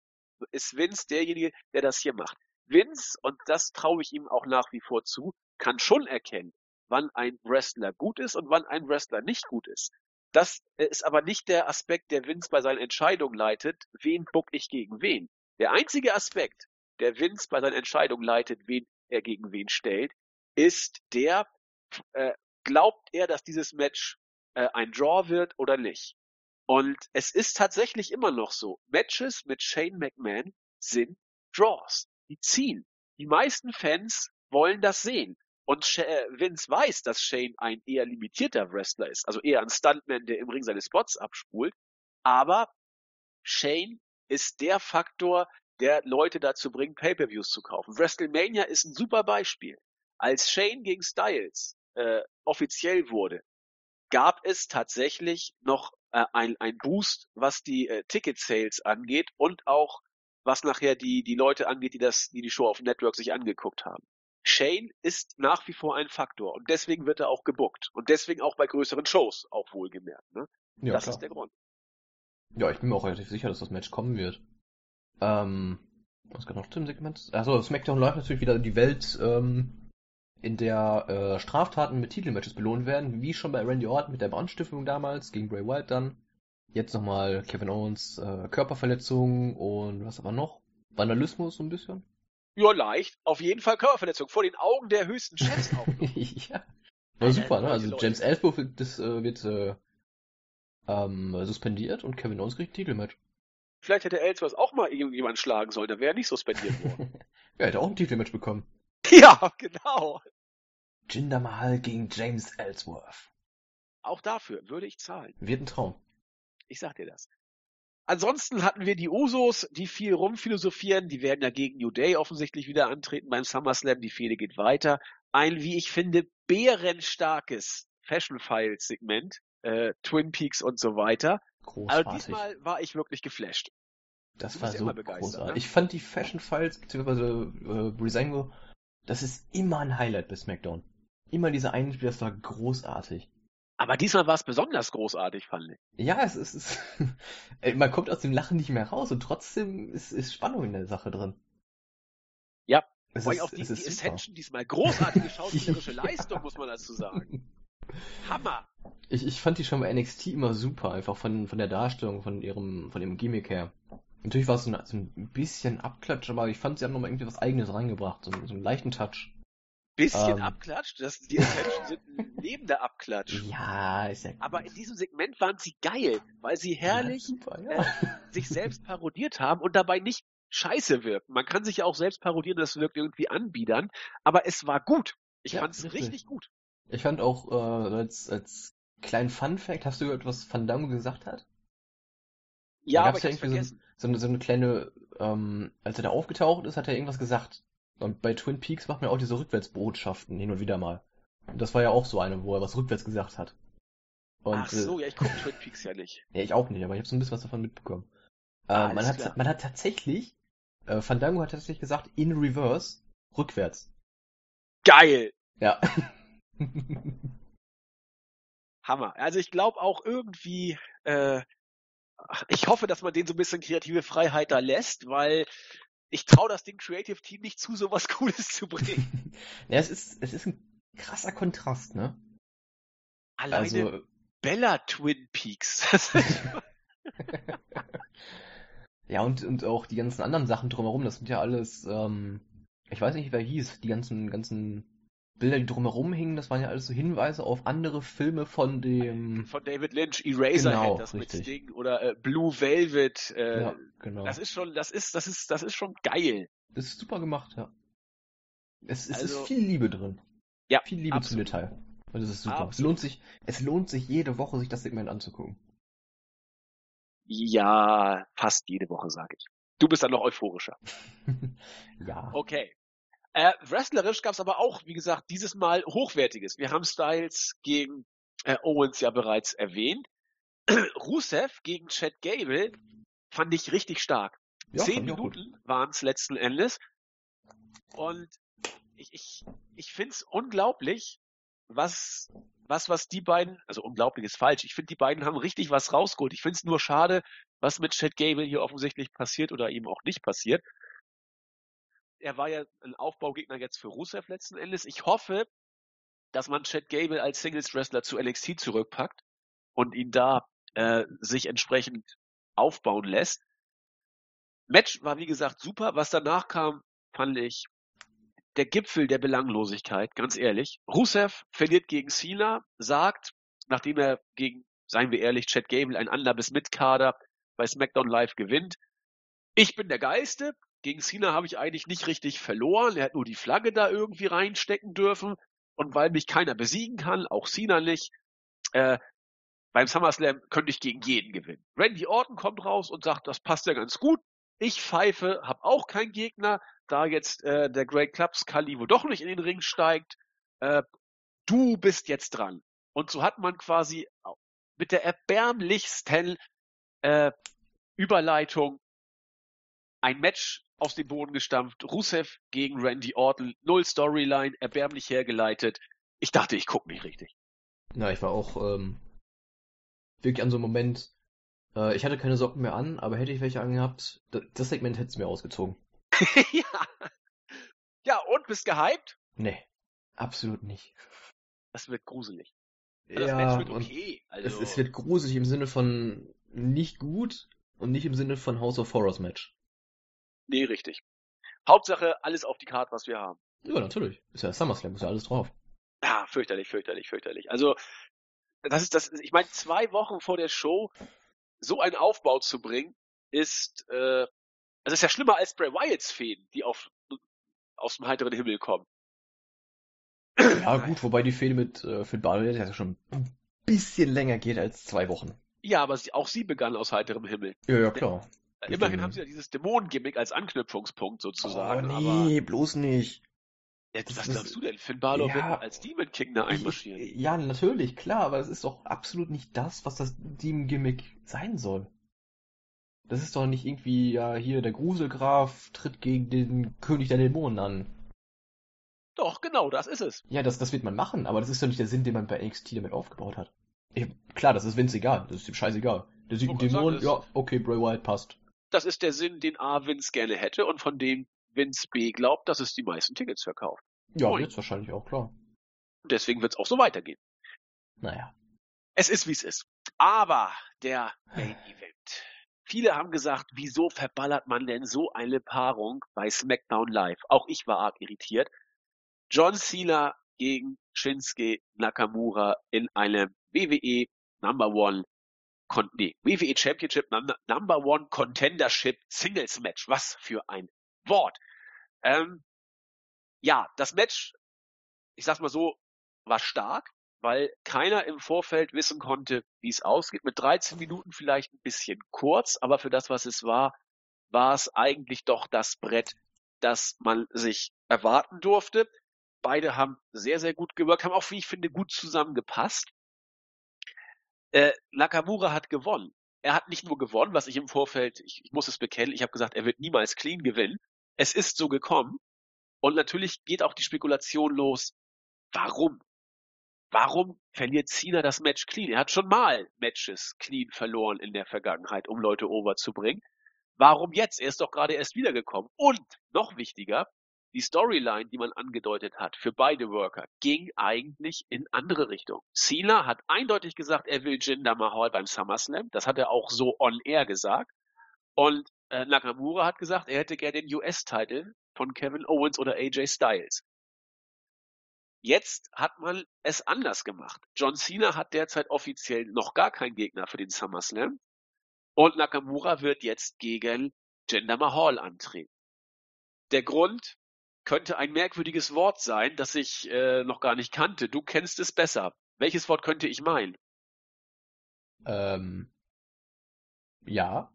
Speaker 2: ist Vince derjenige, der das hier macht. Vince, und das traue ich ihm auch nach wie vor zu, kann schon erkennen, wann ein Wrestler gut ist und wann ein Wrestler nicht gut ist. Das ist aber nicht der Aspekt, der Vince bei seinen Entscheidungen leitet, wen book ich gegen wen. Der einzige Aspekt, der Vince bei seinen Entscheidungen leitet, wen er gegen wen stellt, ist der, äh, glaubt er, dass dieses Match äh, ein Draw wird oder nicht. Und es ist tatsächlich immer noch so. Matches mit Shane McMahon sind Draws. Die ziehen. Die meisten Fans wollen das sehen. Und äh, Vince weiß, dass Shane ein eher limitierter Wrestler ist. Also eher ein Stuntman, der im Ring seine Spots abspult. Aber Shane ist der Faktor, der Leute dazu bringt, Pay-Per-Views zu kaufen. WrestleMania ist ein super Beispiel. Als Shane gegen Styles äh, offiziell wurde, gab es tatsächlich noch äh, ein, ein Boost, was die äh, Ticket-Sales angeht und auch was nachher die, die Leute angeht, die das, die die Show auf Network sich angeguckt haben. Shane ist nach wie vor ein Faktor und deswegen wird er auch gebuckt und deswegen auch bei größeren Shows auch wohlgemerkt. Ne?
Speaker 3: Ja,
Speaker 2: das
Speaker 3: klar.
Speaker 2: ist der Grund.
Speaker 3: Ja, ich bin mir auch relativ sicher, dass das Match kommen wird. Ähm, was geht noch zum Segment? Also SmackDown läuft natürlich wieder die Welt, ähm, in der äh, Straftaten mit Titelmatches belohnt werden, wie schon bei Randy Orton mit der Brandstiftung damals gegen Bray Wyatt dann. Jetzt nochmal Kevin Owens äh, Körperverletzung und was aber noch? Vandalismus so ein bisschen.
Speaker 2: Ja, leicht. Auf jeden Fall Körperverletzung vor den Augen der höchsten Chefs auch. *laughs*
Speaker 3: ja. War super, ne? Also. James wird, das, äh, wird äh, ähm, suspendiert und Kevin Owens kriegt ein Titelmatch.
Speaker 2: Vielleicht hätte Ellsworth auch mal irgendjemanden schlagen sollen, dann wäre er nicht suspendiert worden. *laughs*
Speaker 3: ja, er hätte auch ein Titelmatch bekommen. *laughs*
Speaker 2: ja, genau.
Speaker 3: Jinder Mahal gegen James Ellsworth.
Speaker 2: Auch dafür würde ich zahlen.
Speaker 3: Wird ein Traum.
Speaker 2: Ich sag dir das. Ansonsten hatten wir die Usos, die viel rumphilosophieren. Die werden ja gegen New Day offensichtlich wieder antreten beim SummerSlam. Die Fehde geht weiter. Ein, wie ich finde, bärenstarkes Fashion Files Segment. Äh, Twin Peaks und so weiter. Also
Speaker 3: Großartig.
Speaker 2: diesmal war ich wirklich geflasht.
Speaker 3: das war so großartig.
Speaker 2: ne?
Speaker 3: Ich fand die Fashion Files, beziehungsweise äh, Breezango, das ist immer ein Highlight bei SmackDown. Immer diese Einspieler, das war großartig.
Speaker 2: Aber diesmal war es besonders großartig, fand ich.
Speaker 3: Ja, es ist, es, *laughs* Ey, man kommt aus dem Lachen nicht mehr raus und trotzdem ist, ist Spannung in der Sache drin.
Speaker 2: Ja,
Speaker 3: es
Speaker 2: Vor allem
Speaker 3: ist,
Speaker 2: auch die,
Speaker 3: es
Speaker 2: die
Speaker 3: ist.
Speaker 2: Ascension diesmal großartige schauspielerische *laughs* *laughs* Leistung, muss man dazu sagen. Hammer.
Speaker 3: Ich, ich fand die schon bei NXT immer super, einfach von, von der Darstellung, von ihrem, von ihrem Gimmick her. Natürlich war es so, ein- so ein bisschen Abklatsch, aber ich fand, sie haben nochmal irgendwie was Eigenes reingebracht, so, so einen leichten Touch.
Speaker 2: Bisschen
Speaker 3: Ähm.
Speaker 2: abklatscht, das, die Ascension sind neben der Abklatsch. *laughs*
Speaker 3: Ja, ist ja
Speaker 2: Aber in diesem Segment waren sie geil, weil sie herrlich
Speaker 3: Ja, super, ja.
Speaker 2: sich selbst parodiert haben und dabei nicht scheiße wirken. Man kann sich ja auch selbst parodieren, das wirkt irgendwie anbiedern, aber es war gut. Ich
Speaker 3: Ja,
Speaker 2: fand es
Speaker 3: richtig.
Speaker 2: richtig gut.
Speaker 3: Ich fand auch äh, als, als kleinen Fun-Fact, hast du gehört, was Fandango gesagt hat?
Speaker 2: Ja, aber ich
Speaker 3: ja
Speaker 2: hab's
Speaker 3: irgendwie
Speaker 2: vergessen.
Speaker 3: So eine, so eine kleine, ähm, als er da aufgetaucht ist, hat er irgendwas gesagt. Und bei Twin Peaks macht man auch diese Rückwärtsbotschaften hin und wieder mal. Und das war ja auch so eine, wo er was rückwärts gesagt hat. Und,
Speaker 2: Ach so,
Speaker 3: äh,
Speaker 2: ja, ich gucke Twin Peaks ja nicht. *laughs*
Speaker 3: ja, ich auch nicht, aber ich habe so ein bisschen was davon mitbekommen. Äh,
Speaker 2: Ah,
Speaker 3: man, hat,
Speaker 2: klar.
Speaker 3: man hat tatsächlich, äh, Fandango hat tatsächlich gesagt, in reverse, rückwärts.
Speaker 2: Geil!
Speaker 3: Ja.
Speaker 2: Hammer. Also ich glaube auch irgendwie, äh, ich hoffe, dass man denen so ein bisschen kreative Freiheit da lässt, weil ich traue das Ding Creative Team nicht zu, sowas *laughs* Cooles zu bringen. *laughs*
Speaker 3: ja, es ist, es ist ein krasser Kontrast, ne?
Speaker 2: Alleine
Speaker 3: Also,
Speaker 2: Bella Twin Peaks. *laughs*
Speaker 3: Ja, und, und auch die ganzen anderen Sachen drumherum, das sind ja alles, ähm, ich weiß nicht, wer hieß, die ganzen, ganzen Bilder, die drumherum hingen, das waren ja alles so Hinweise auf andere Filme von dem,
Speaker 2: Von David Lynch, Eraserhead,
Speaker 3: Genau,
Speaker 2: das mit
Speaker 3: richtig.
Speaker 2: Sting oder äh, Blue Velvet. Äh,
Speaker 3: ja, genau.
Speaker 2: Das ist schon, das ist, das ist, das ist schon geil.
Speaker 3: Das ist super gemacht, ja. Es, es
Speaker 2: Also-
Speaker 3: ist viel Liebe drin.
Speaker 2: Ja,
Speaker 3: Viel Liebe zum
Speaker 2: absolut.
Speaker 3: Detail. Und das ist super. Es
Speaker 2: Absolut.
Speaker 3: lohnt sich, es lohnt sich jede Woche, sich das Segment anzugucken.
Speaker 2: Ja, fast jede Woche, sage ich. Du bist dann noch euphorischer. *laughs*
Speaker 3: ja.
Speaker 2: Okay. Äh, wrestlerisch gab's aber auch, wie gesagt, dieses Mal hochwertiges. Wir haben Styles gegen äh, Owens ja bereits erwähnt. *clears throat* Rusev gegen Chad Gable fand ich richtig stark.
Speaker 3: ja
Speaker 2: Zehn. Minuten waren's letzten Endes. Und ich, ich, ich find's unglaublich, was, was, was die beiden, also unglaublich ist falsch. Ich finde, die beiden haben richtig was rausgeholt. Ich find's nur schade, was mit Chad Gable hier offensichtlich passiert oder ihm auch nicht passiert. Er war ja ein Aufbaugegner jetzt für Rusev letzten Endes. Ich hoffe, dass man Chad Gable als Singles Wrestler zu NXT zurückpackt und ihn da äh, sich entsprechend aufbauen lässt. Match war wie gesagt super. Was danach kam, fand ich der Gipfel der Belanglosigkeit, ganz ehrlich. Rusev verliert gegen Cena, sagt, nachdem er gegen, seien wir ehrlich, Chad Gable, ein bis Mitkader bei SmackDown Live gewinnt. Ich bin der Geiste. Gegen Cena habe ich eigentlich nicht richtig verloren. Er hat nur die Flagge da irgendwie reinstecken dürfen. Und weil mich keiner besiegen kann, auch Cena nicht, äh, beim SummerSlam könnte ich gegen jeden gewinnen. Randy Orton kommt raus und sagt, das passt ja ganz gut. Ich pfeife, habe auch keinen Gegner, da jetzt äh, der Great Clubs Kali doch nicht in den Ring steigt. Äh, du bist jetzt dran. Und so hat man quasi mit der erbärmlichsten äh, Überleitung ein Match aus dem Boden gestampft. Rusev gegen Randy Orton, null Storyline, erbärmlich hergeleitet. Ich dachte, ich guck nicht richtig.
Speaker 3: Na, ich war auch ähm, wirklich an so einem Moment, äh, ich hatte keine Socken mehr an, aber hätte ich welche angehabt, das, das Segment hätte es mir ausgezogen. *laughs*
Speaker 2: ja. Ja, und bist gehypt?
Speaker 3: Nee, absolut nicht.
Speaker 2: Das wird gruselig. Das
Speaker 3: ja,
Speaker 2: Match wird okay.
Speaker 3: es,
Speaker 2: Also,
Speaker 3: es wird gruselig im Sinne von nicht gut und nicht im Sinne von House of Horrors Match.
Speaker 2: Nee, richtig. Hauptsache, alles auf die Karte, was wir haben.
Speaker 3: Ja, natürlich. Ist ja SummerSlam, ist ja alles drauf.
Speaker 2: Ja, fürchterlich, fürchterlich, fürchterlich. Also, das ist das, ich meine, zwei Wochen vor der Show so einen Aufbau zu bringen, ist, äh, das ist ja schlimmer als Bray Wyatts Fäden, die auf, aus dem heiteren Himmel kommen.
Speaker 3: Ja, gut, wobei die Fehde mit äh, Finn Balor ja schon ein bisschen länger geht als zwei Wochen.
Speaker 2: Ja, aber sie, auch sie begann aus heiterem Himmel.
Speaker 3: Ja, ja, klar.
Speaker 2: Immerhin haben sie ja dieses Dämonengimmick als Anknüpfungspunkt sozusagen.
Speaker 3: oh, nee, bloß nicht. Das
Speaker 2: was glaubst du denn? Finn Balor
Speaker 3: Ja.
Speaker 2: wird als Demon King da einmarschieren.
Speaker 3: Ich, ja, natürlich, klar, aber das ist doch absolut nicht das, was das Demon-Gimmick sein soll. Das ist doch nicht irgendwie, ja, hier, der Gruselgraf tritt gegen den König der Dämonen an.
Speaker 2: Doch, genau, das ist es.
Speaker 3: Ja, das, das wird man machen, aber das ist doch nicht der Sinn, den man bei NXT damit aufgebaut hat. Ich, klar, das ist Vince egal, das ist ihm scheißegal. Der sieht einen Dämon, ja, okay, Bray Wyatt passt.
Speaker 2: Das ist der Sinn, den A. Vince gerne hätte und von dem Vince B. glaubt, dass es die meisten Tickets verkauft.
Speaker 3: Ja,
Speaker 2: Moin.
Speaker 3: jetzt wahrscheinlich auch, klar.
Speaker 2: Und deswegen wird es auch so weitergehen.
Speaker 3: Naja.
Speaker 2: Es ist, wie es ist. Aber der Main Event. viele haben gesagt, wieso verballert man denn so eine Paarung bei SmackDown Live? Auch ich war arg irritiert. John Cena gegen Shinsuke Nakamura in einem WWE Number One Con nee, WWE Championship Number One Contendership Singles Match. Was für ein Wort. Ähm, ja, das Match, ich sag's mal so, war stark, weil keiner im Vorfeld wissen konnte, wie es ausgeht. Mit 13 Minuten vielleicht ein bisschen kurz, aber für das, was es war, war es eigentlich doch das Brett, das man sich erwarten durfte. Beide haben sehr, sehr gut gewirkt, haben auch, wie ich finde, gut zusammengepasst. Äh, Nakamura hat gewonnen. Er hat nicht nur gewonnen, was ich im Vorfeld, ich, ich muss es bekennen, ich habe gesagt, er wird niemals clean gewinnen. Es ist so gekommen. Und natürlich geht auch die Spekulation los, warum? Warum verliert Cena das Match clean? Er hat schon mal Matches clean verloren in der Vergangenheit, um Leute over zu bringen. Warum jetzt? Er ist doch gerade erst wiedergekommen. Und noch wichtiger, die Storyline, die man angedeutet hat für beide Worker, ging eigentlich in andere Richtung. Cena hat eindeutig gesagt, er will Jinder Mahal beim SummerSlam. Das hat er auch so on air gesagt. Und äh, Nakamura hat gesagt, er hätte gerne den US-Titel von Kevin Owens oder AJ Styles. Jetzt hat man es anders gemacht. John Cena hat derzeit offiziell noch gar keinen Gegner für den SummerSlam. Und Nakamura wird jetzt gegen Jinder Mahal antreten. Der Grund, könnte ein merkwürdiges Wort sein, das ich äh, noch gar nicht kannte. Du kennst es besser. Welches Wort könnte ich meinen?
Speaker 3: Ähm, ja.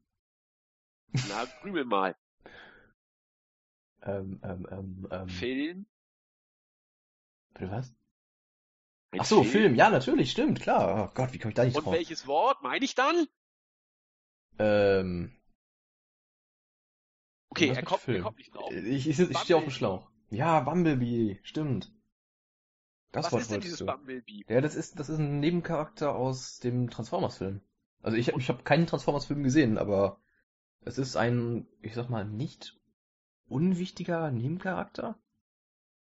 Speaker 2: Na, grübel mal.
Speaker 3: Ähm, ähm, ähm, ähm.
Speaker 2: Film?
Speaker 3: Bitte was?
Speaker 2: Ein
Speaker 3: Ach so, Film? Film, ja, natürlich, stimmt, klar. Oh Gott, wie komme ich da nicht
Speaker 2: Und
Speaker 3: drauf?
Speaker 2: Und welches Wort meine ich dann?
Speaker 3: Ähm,
Speaker 2: Okay, er kommt, er kommt, nicht drauf.
Speaker 3: Ich, ich, ich stehe auf dem Schlauch. Ja, Bumblebee, stimmt.
Speaker 2: Das Was ist denn dieses du. Bumblebee?
Speaker 3: Ja, das ist, das ist ein Nebencharakter aus dem Transformers-Film. Also ich, ich habe keinen Transformers-Film gesehen, aber es ist ein, ich sag mal, nicht unwichtiger Nebencharakter.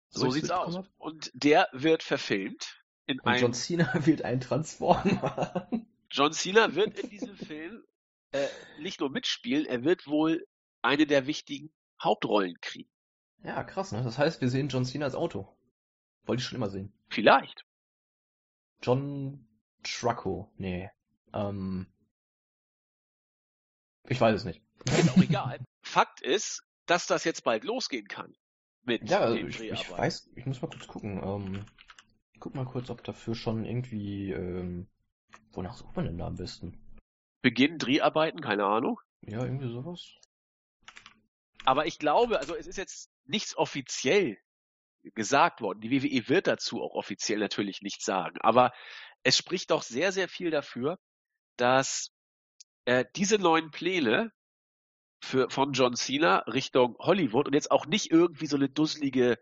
Speaker 2: So, so sieht's aus. Hab. Und der wird verfilmt in
Speaker 3: Und einem... John Cena *laughs* wird ein Transformer.
Speaker 2: John Cena wird in diesem Film äh, nicht nur mitspielen, er wird wohl eine der wichtigen Hauptrollen kriegen.
Speaker 3: Ja, krass, ne? Das heißt, wir sehen John Cena als Auto. Wollte ich schon immer sehen.
Speaker 2: Vielleicht.
Speaker 3: John Trucko. Nee. Ähm. Ich weiß es nicht.
Speaker 2: Ist auch *laughs* egal. Fakt ist, dass das jetzt bald losgehen kann. Mit
Speaker 3: ja, also ich, ich weiß, ich muss mal kurz gucken. Ähm, ich guck mal kurz, ob dafür schon irgendwie, ähm, wonach sucht man denn da am besten?
Speaker 2: Beginn Dreharbeiten, keine Ahnung.
Speaker 3: Ja, irgendwie sowas.
Speaker 2: Aber ich glaube, also es ist jetzt nichts offiziell gesagt worden. Die WWE wird dazu auch offiziell natürlich nichts sagen. Aber es spricht doch sehr, sehr viel dafür, dass äh, diese neuen Pläne für, von John Cena Richtung Hollywood und jetzt auch nicht irgendwie so eine dusselige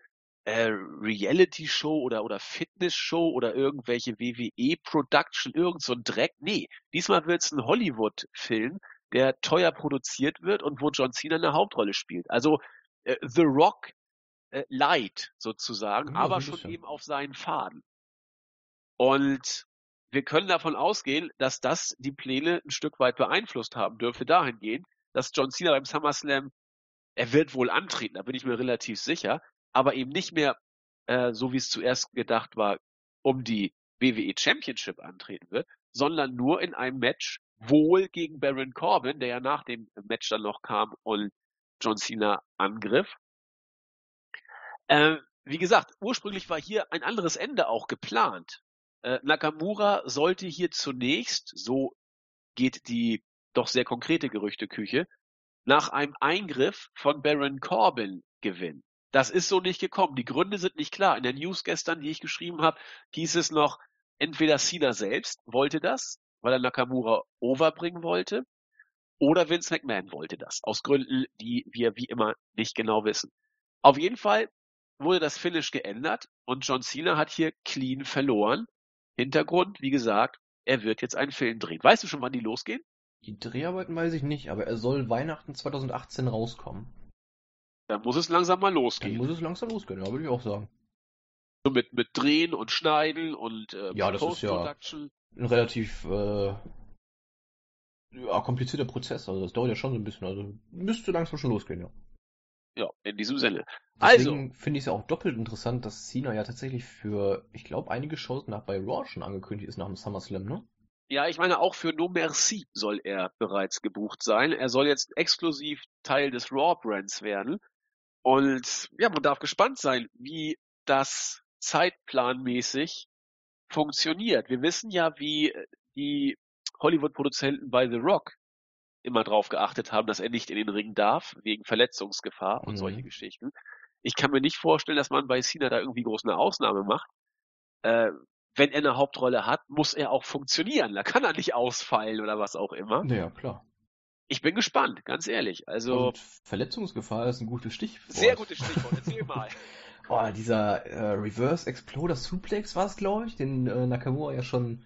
Speaker 2: äh, Reality-Show oder, oder Fitness-Show oder irgendwelche WWE-Production, irgend so ein Dreck. Nee, diesmal wird's ein Hollywood-Film, der teuer produziert wird und wo John Cena eine Hauptrolle spielt. Also äh, The Rock äh, Light sozusagen, ja, aber schon eben auf seinen Faden. Und wir können davon ausgehen, dass das die Pläne ein Stück weit beeinflusst haben dürfte dahingehend, dass John Cena beim SummerSlam, er wird wohl antreten, da bin ich mir relativ sicher, aber eben nicht mehr, äh, so wie es zuerst gedacht war, um die WWE Championship antreten wird, sondern nur in einem Match wohl gegen Baron Corbin, der ja nach dem Match dann noch kam und John Cena angriff. Äh, wie gesagt, ursprünglich war hier ein anderes Ende auch geplant. Äh, Nakamura sollte hier zunächst, so geht die doch sehr konkrete Gerüchteküche, nach einem Eingriff von Baron Corbin gewinnen. Das ist so nicht gekommen. Die Gründe sind nicht klar. In der News gestern, die ich geschrieben habe, hieß es noch, entweder Cena selbst wollte das, weil er Nakamura overbringen wollte, oder Vince McMahon wollte das, aus Gründen, die wir wie immer nicht genau wissen. Auf jeden Fall wurde das Finish geändert und John Cena hat hier clean verloren. Hintergrund, wie gesagt, er wird jetzt einen Film drehen. Weißt du schon, wann die losgehen?
Speaker 3: Die Dreharbeiten weiß ich nicht, aber er soll Weihnachten 2018 rauskommen.
Speaker 2: Dann muss es langsam mal losgehen.
Speaker 3: Dann muss es langsam losgehen, ja, würde ich auch sagen.
Speaker 2: So mit, mit Drehen und Schneiden und äh,
Speaker 3: ja, das ist ja ein relativ äh, Ja, komplizierter Prozess, also das dauert ja schon so ein bisschen, also müsste langsam schon losgehen, ja.
Speaker 2: Ja, in diesem Sinne. Also,
Speaker 3: Deswegen finde ich es ja auch doppelt interessant, dass Cena ja tatsächlich für, ich glaube, einige Shows nach bei Raw schon angekündigt ist nach dem SummerSlam, ne?
Speaker 2: ja, ich meine, auch für No Merci soll er bereits gebucht sein. Er soll jetzt exklusiv Teil des Raw-Brands werden. Und ja, man darf gespannt sein, wie das zeitplanmäßig funktioniert. Wir wissen ja, wie die Hollywood-Produzenten bei The Rock immer drauf geachtet haben, dass er nicht in den Ring darf, wegen Verletzungsgefahr und
Speaker 3: Mhm.
Speaker 2: solche Geschichten. Ich kann mir nicht vorstellen, dass man bei Cena da irgendwie groß eine Ausnahme macht. Äh, wenn er eine Hauptrolle hat, muss er auch funktionieren. Da kann er nicht ausfallen oder was auch immer.
Speaker 3: Naja, klar.
Speaker 2: Ich bin gespannt, ganz ehrlich. Also,
Speaker 3: Und Verletzungsgefahr ist ein gutes Stichwort.
Speaker 2: sehr gutes Stichwort. Erzähl *laughs* mal.
Speaker 3: Oh, dieser äh, Reverse Exploder Suplex war es, glaube ich, den äh, Nakamura ja schon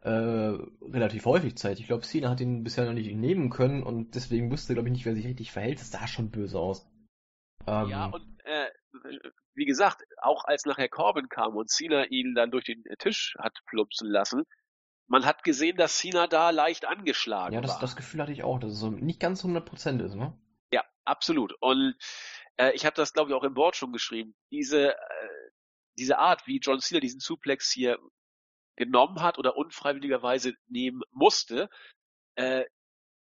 Speaker 3: äh, relativ häufig zeigt. Ich glaube, Cena hat ihn bisher noch nicht nehmen können und deswegen wusste, glaube ich, nicht, wer sich richtig verhält. Das sah schon böse aus. Ähm,
Speaker 2: Ja, und äh, wie gesagt, auch als nachher Corbin kam und Cena ihn dann durch den Tisch hat plumpsen lassen, man hat gesehen, dass Cena da leicht angeschlagen
Speaker 3: ja, das,
Speaker 2: war.
Speaker 3: das Gefühl hatte ich auch, dass es so nicht ganz 100% ist, ne?
Speaker 2: Ja, absolut. Und äh, ich habe das, glaube ich, auch im Board schon geschrieben. Diese, äh, diese Art, wie John Cena diesen Suplex hier genommen hat oder unfreiwilligerweise nehmen musste, äh,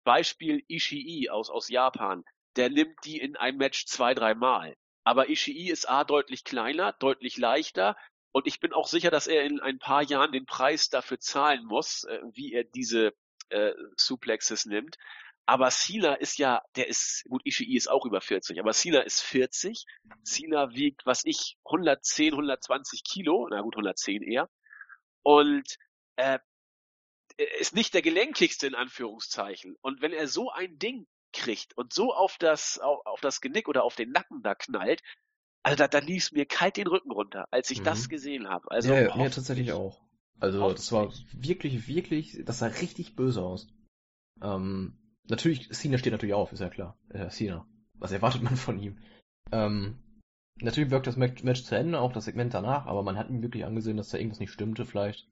Speaker 2: Beispiel Ishii aus, aus Japan, der nimmt die in einem Match zwei, dreimal. Aber Ishii ist A deutlich kleiner, deutlich leichter und ich bin auch sicher, dass er in ein paar Jahren den Preis dafür zahlen muss, äh, wie er diese äh, Suplexes nimmt. Aber Cena ist ja, der ist, gut, Ishii ist auch über 40, aber Cena ist 40. Cena wiegt, was ich, 110, 120 Kilo, na gut, 110 eher. Und äh, ist nicht der gelenkigste in Anführungszeichen. Und wenn er so ein Ding kriegt und so auf das, auf, auf das Genick oder auf den Nacken da knallt, also da, da lief mir kalt den Rücken runter, als ich
Speaker 3: Mhm.
Speaker 2: das gesehen habe. Also
Speaker 3: ja, ja, mir
Speaker 2: hoffentlich-
Speaker 3: tatsächlich auch. Also das war wirklich, wirklich, das sah richtig böse aus. Ähm, natürlich, Cena steht natürlich auf, ist ja klar. Äh, Cena. Was erwartet man von ihm? Ähm, natürlich wirkt das Match, zu Ende, auch das Segment danach, aber man hat ihm wirklich angesehen, dass da irgendwas nicht stimmte, vielleicht.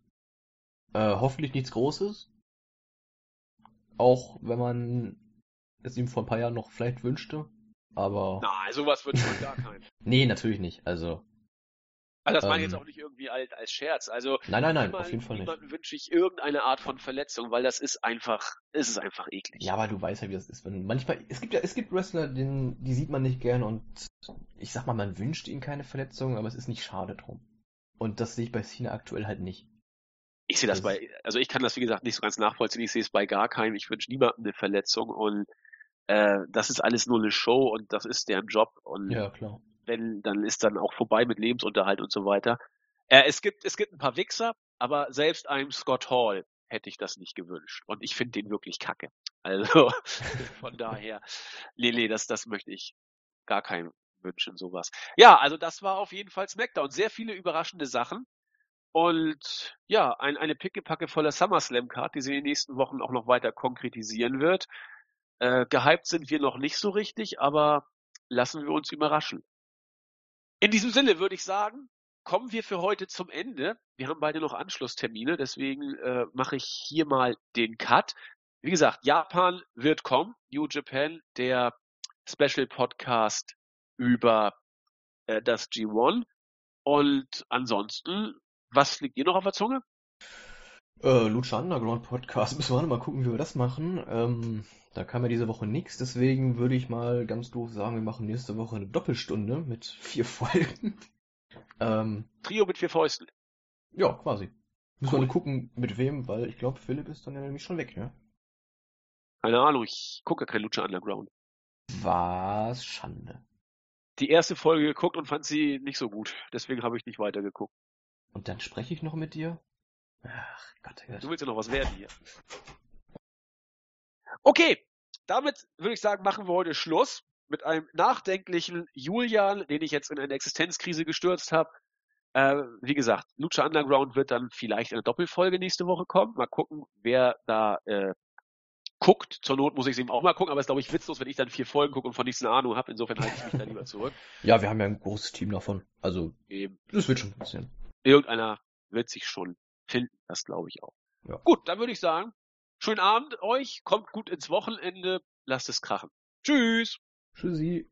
Speaker 3: Äh, hoffentlich nichts Großes. Auch wenn man es ihm vor ein paar Jahren noch vielleicht wünschte. Aber.
Speaker 2: Nein, sowas wünscht man gar keinen. *laughs*
Speaker 3: Nee, natürlich nicht. Also.
Speaker 2: Also das meine ich
Speaker 3: Ähm.
Speaker 2: jetzt auch nicht irgendwie als, als Scherz. Also
Speaker 3: Nein, nein, nein, auf jeden Fall nicht.
Speaker 2: wünsche ich irgendeine Art von Verletzung, weil das ist einfach, es ist einfach eklig.
Speaker 3: Ja, aber du weißt ja, wie das ist. Wenn manchmal, es gibt ja, es gibt Wrestler, den, die sieht man nicht gern und ich sag mal, man wünscht ihnen keine Verletzung, aber es ist nicht schade drum. Und das sehe ich bei Cena aktuell halt nicht.
Speaker 2: Ich sehe das
Speaker 3: Das-
Speaker 2: bei, also ich kann das wie gesagt nicht so ganz nachvollziehen. Ich sehe es bei gar keinem. Ich wünsche niemandem eine Verletzung und äh, das ist alles nur eine Show und das ist deren Job und
Speaker 3: Ja, klar.
Speaker 2: Wenn dann ist dann auch vorbei mit Lebensunterhalt und so weiter. Äh, es gibt es gibt ein paar Wichser, aber selbst einem Scott Hall hätte ich das nicht gewünscht und ich finde den wirklich kacke. *laughs* Also von daher, nee, nee, das das möchte ich gar keinem wünschen sowas. Ja, also das war auf jeden Fall SmackDown. Sehr viele überraschende Sachen. Und ja, ein, eine pickepacke voller SummerSlam-Card, die sie in den nächsten Wochen auch noch weiter konkretisieren wird. Äh, gehypt sind wir noch nicht so richtig, aber lassen wir uns überraschen. In diesem Sinne würde ich sagen, kommen wir für heute zum Ende. Wir haben beide noch Anschlusstermine, deswegen äh, mache ich hier mal den Cut. Wie gesagt, Japan wird kommen, New Japan, der Special Podcast über äh, das G1. Und ansonsten, was liegt dir noch auf der Zunge?
Speaker 3: Äh, Lucha Underground Podcast, *laughs* müssen wir mal gucken, wie wir das machen. Ähm, da kam ja diese Woche nichts, deswegen würde ich mal ganz doof sagen, wir machen nächste Woche eine Doppelstunde mit *laughs* vier Folgen. ähm,
Speaker 2: Trio mit vier Fäusten.
Speaker 3: ja, quasi. Müssen wir
Speaker 2: Cool.
Speaker 3: nur gucken, mit wem, weil ich glaube, Philipp ist dann ja nämlich schon weg, ne?
Speaker 2: Keine Ahnung, ich gucke kein Lucha Underground.
Speaker 3: Was Schande.
Speaker 2: Die erste Folge geguckt und fand sie nicht so gut. Deswegen habe ich nicht weitergeguckt.
Speaker 3: Und dann spreche ich noch mit dir? Ach, Gott,
Speaker 2: Du
Speaker 3: Gott.
Speaker 2: willst ja noch was werden hier. Okay, damit würde ich sagen, machen wir heute Schluss mit einem nachdenklichen Julian, den ich jetzt in eine Existenzkrise gestürzt habe. Äh, wie gesagt, Lucha Underground wird dann vielleicht in einer Doppelfolge nächste Woche kommen. Mal gucken, wer da äh, guckt. Zur Not muss ich es eben auch mal gucken, aber es ist, glaube ich, witzlos, wenn ich dann vier Folgen gucke und von nichts eine Ahnung habe. Insofern halte ich mich da lieber zurück. *laughs*
Speaker 3: Ja, wir haben ja ein großes Team davon. Also,
Speaker 2: Eben.
Speaker 3: das wird schon passieren.
Speaker 2: Irgendeiner wird sich schon finden, das glaube ich auch.
Speaker 3: Ja.
Speaker 2: Gut, dann würde ich sagen, schönen Abend euch, kommt gut ins Wochenende, lasst es krachen. Tschüss.
Speaker 3: Tschüssi.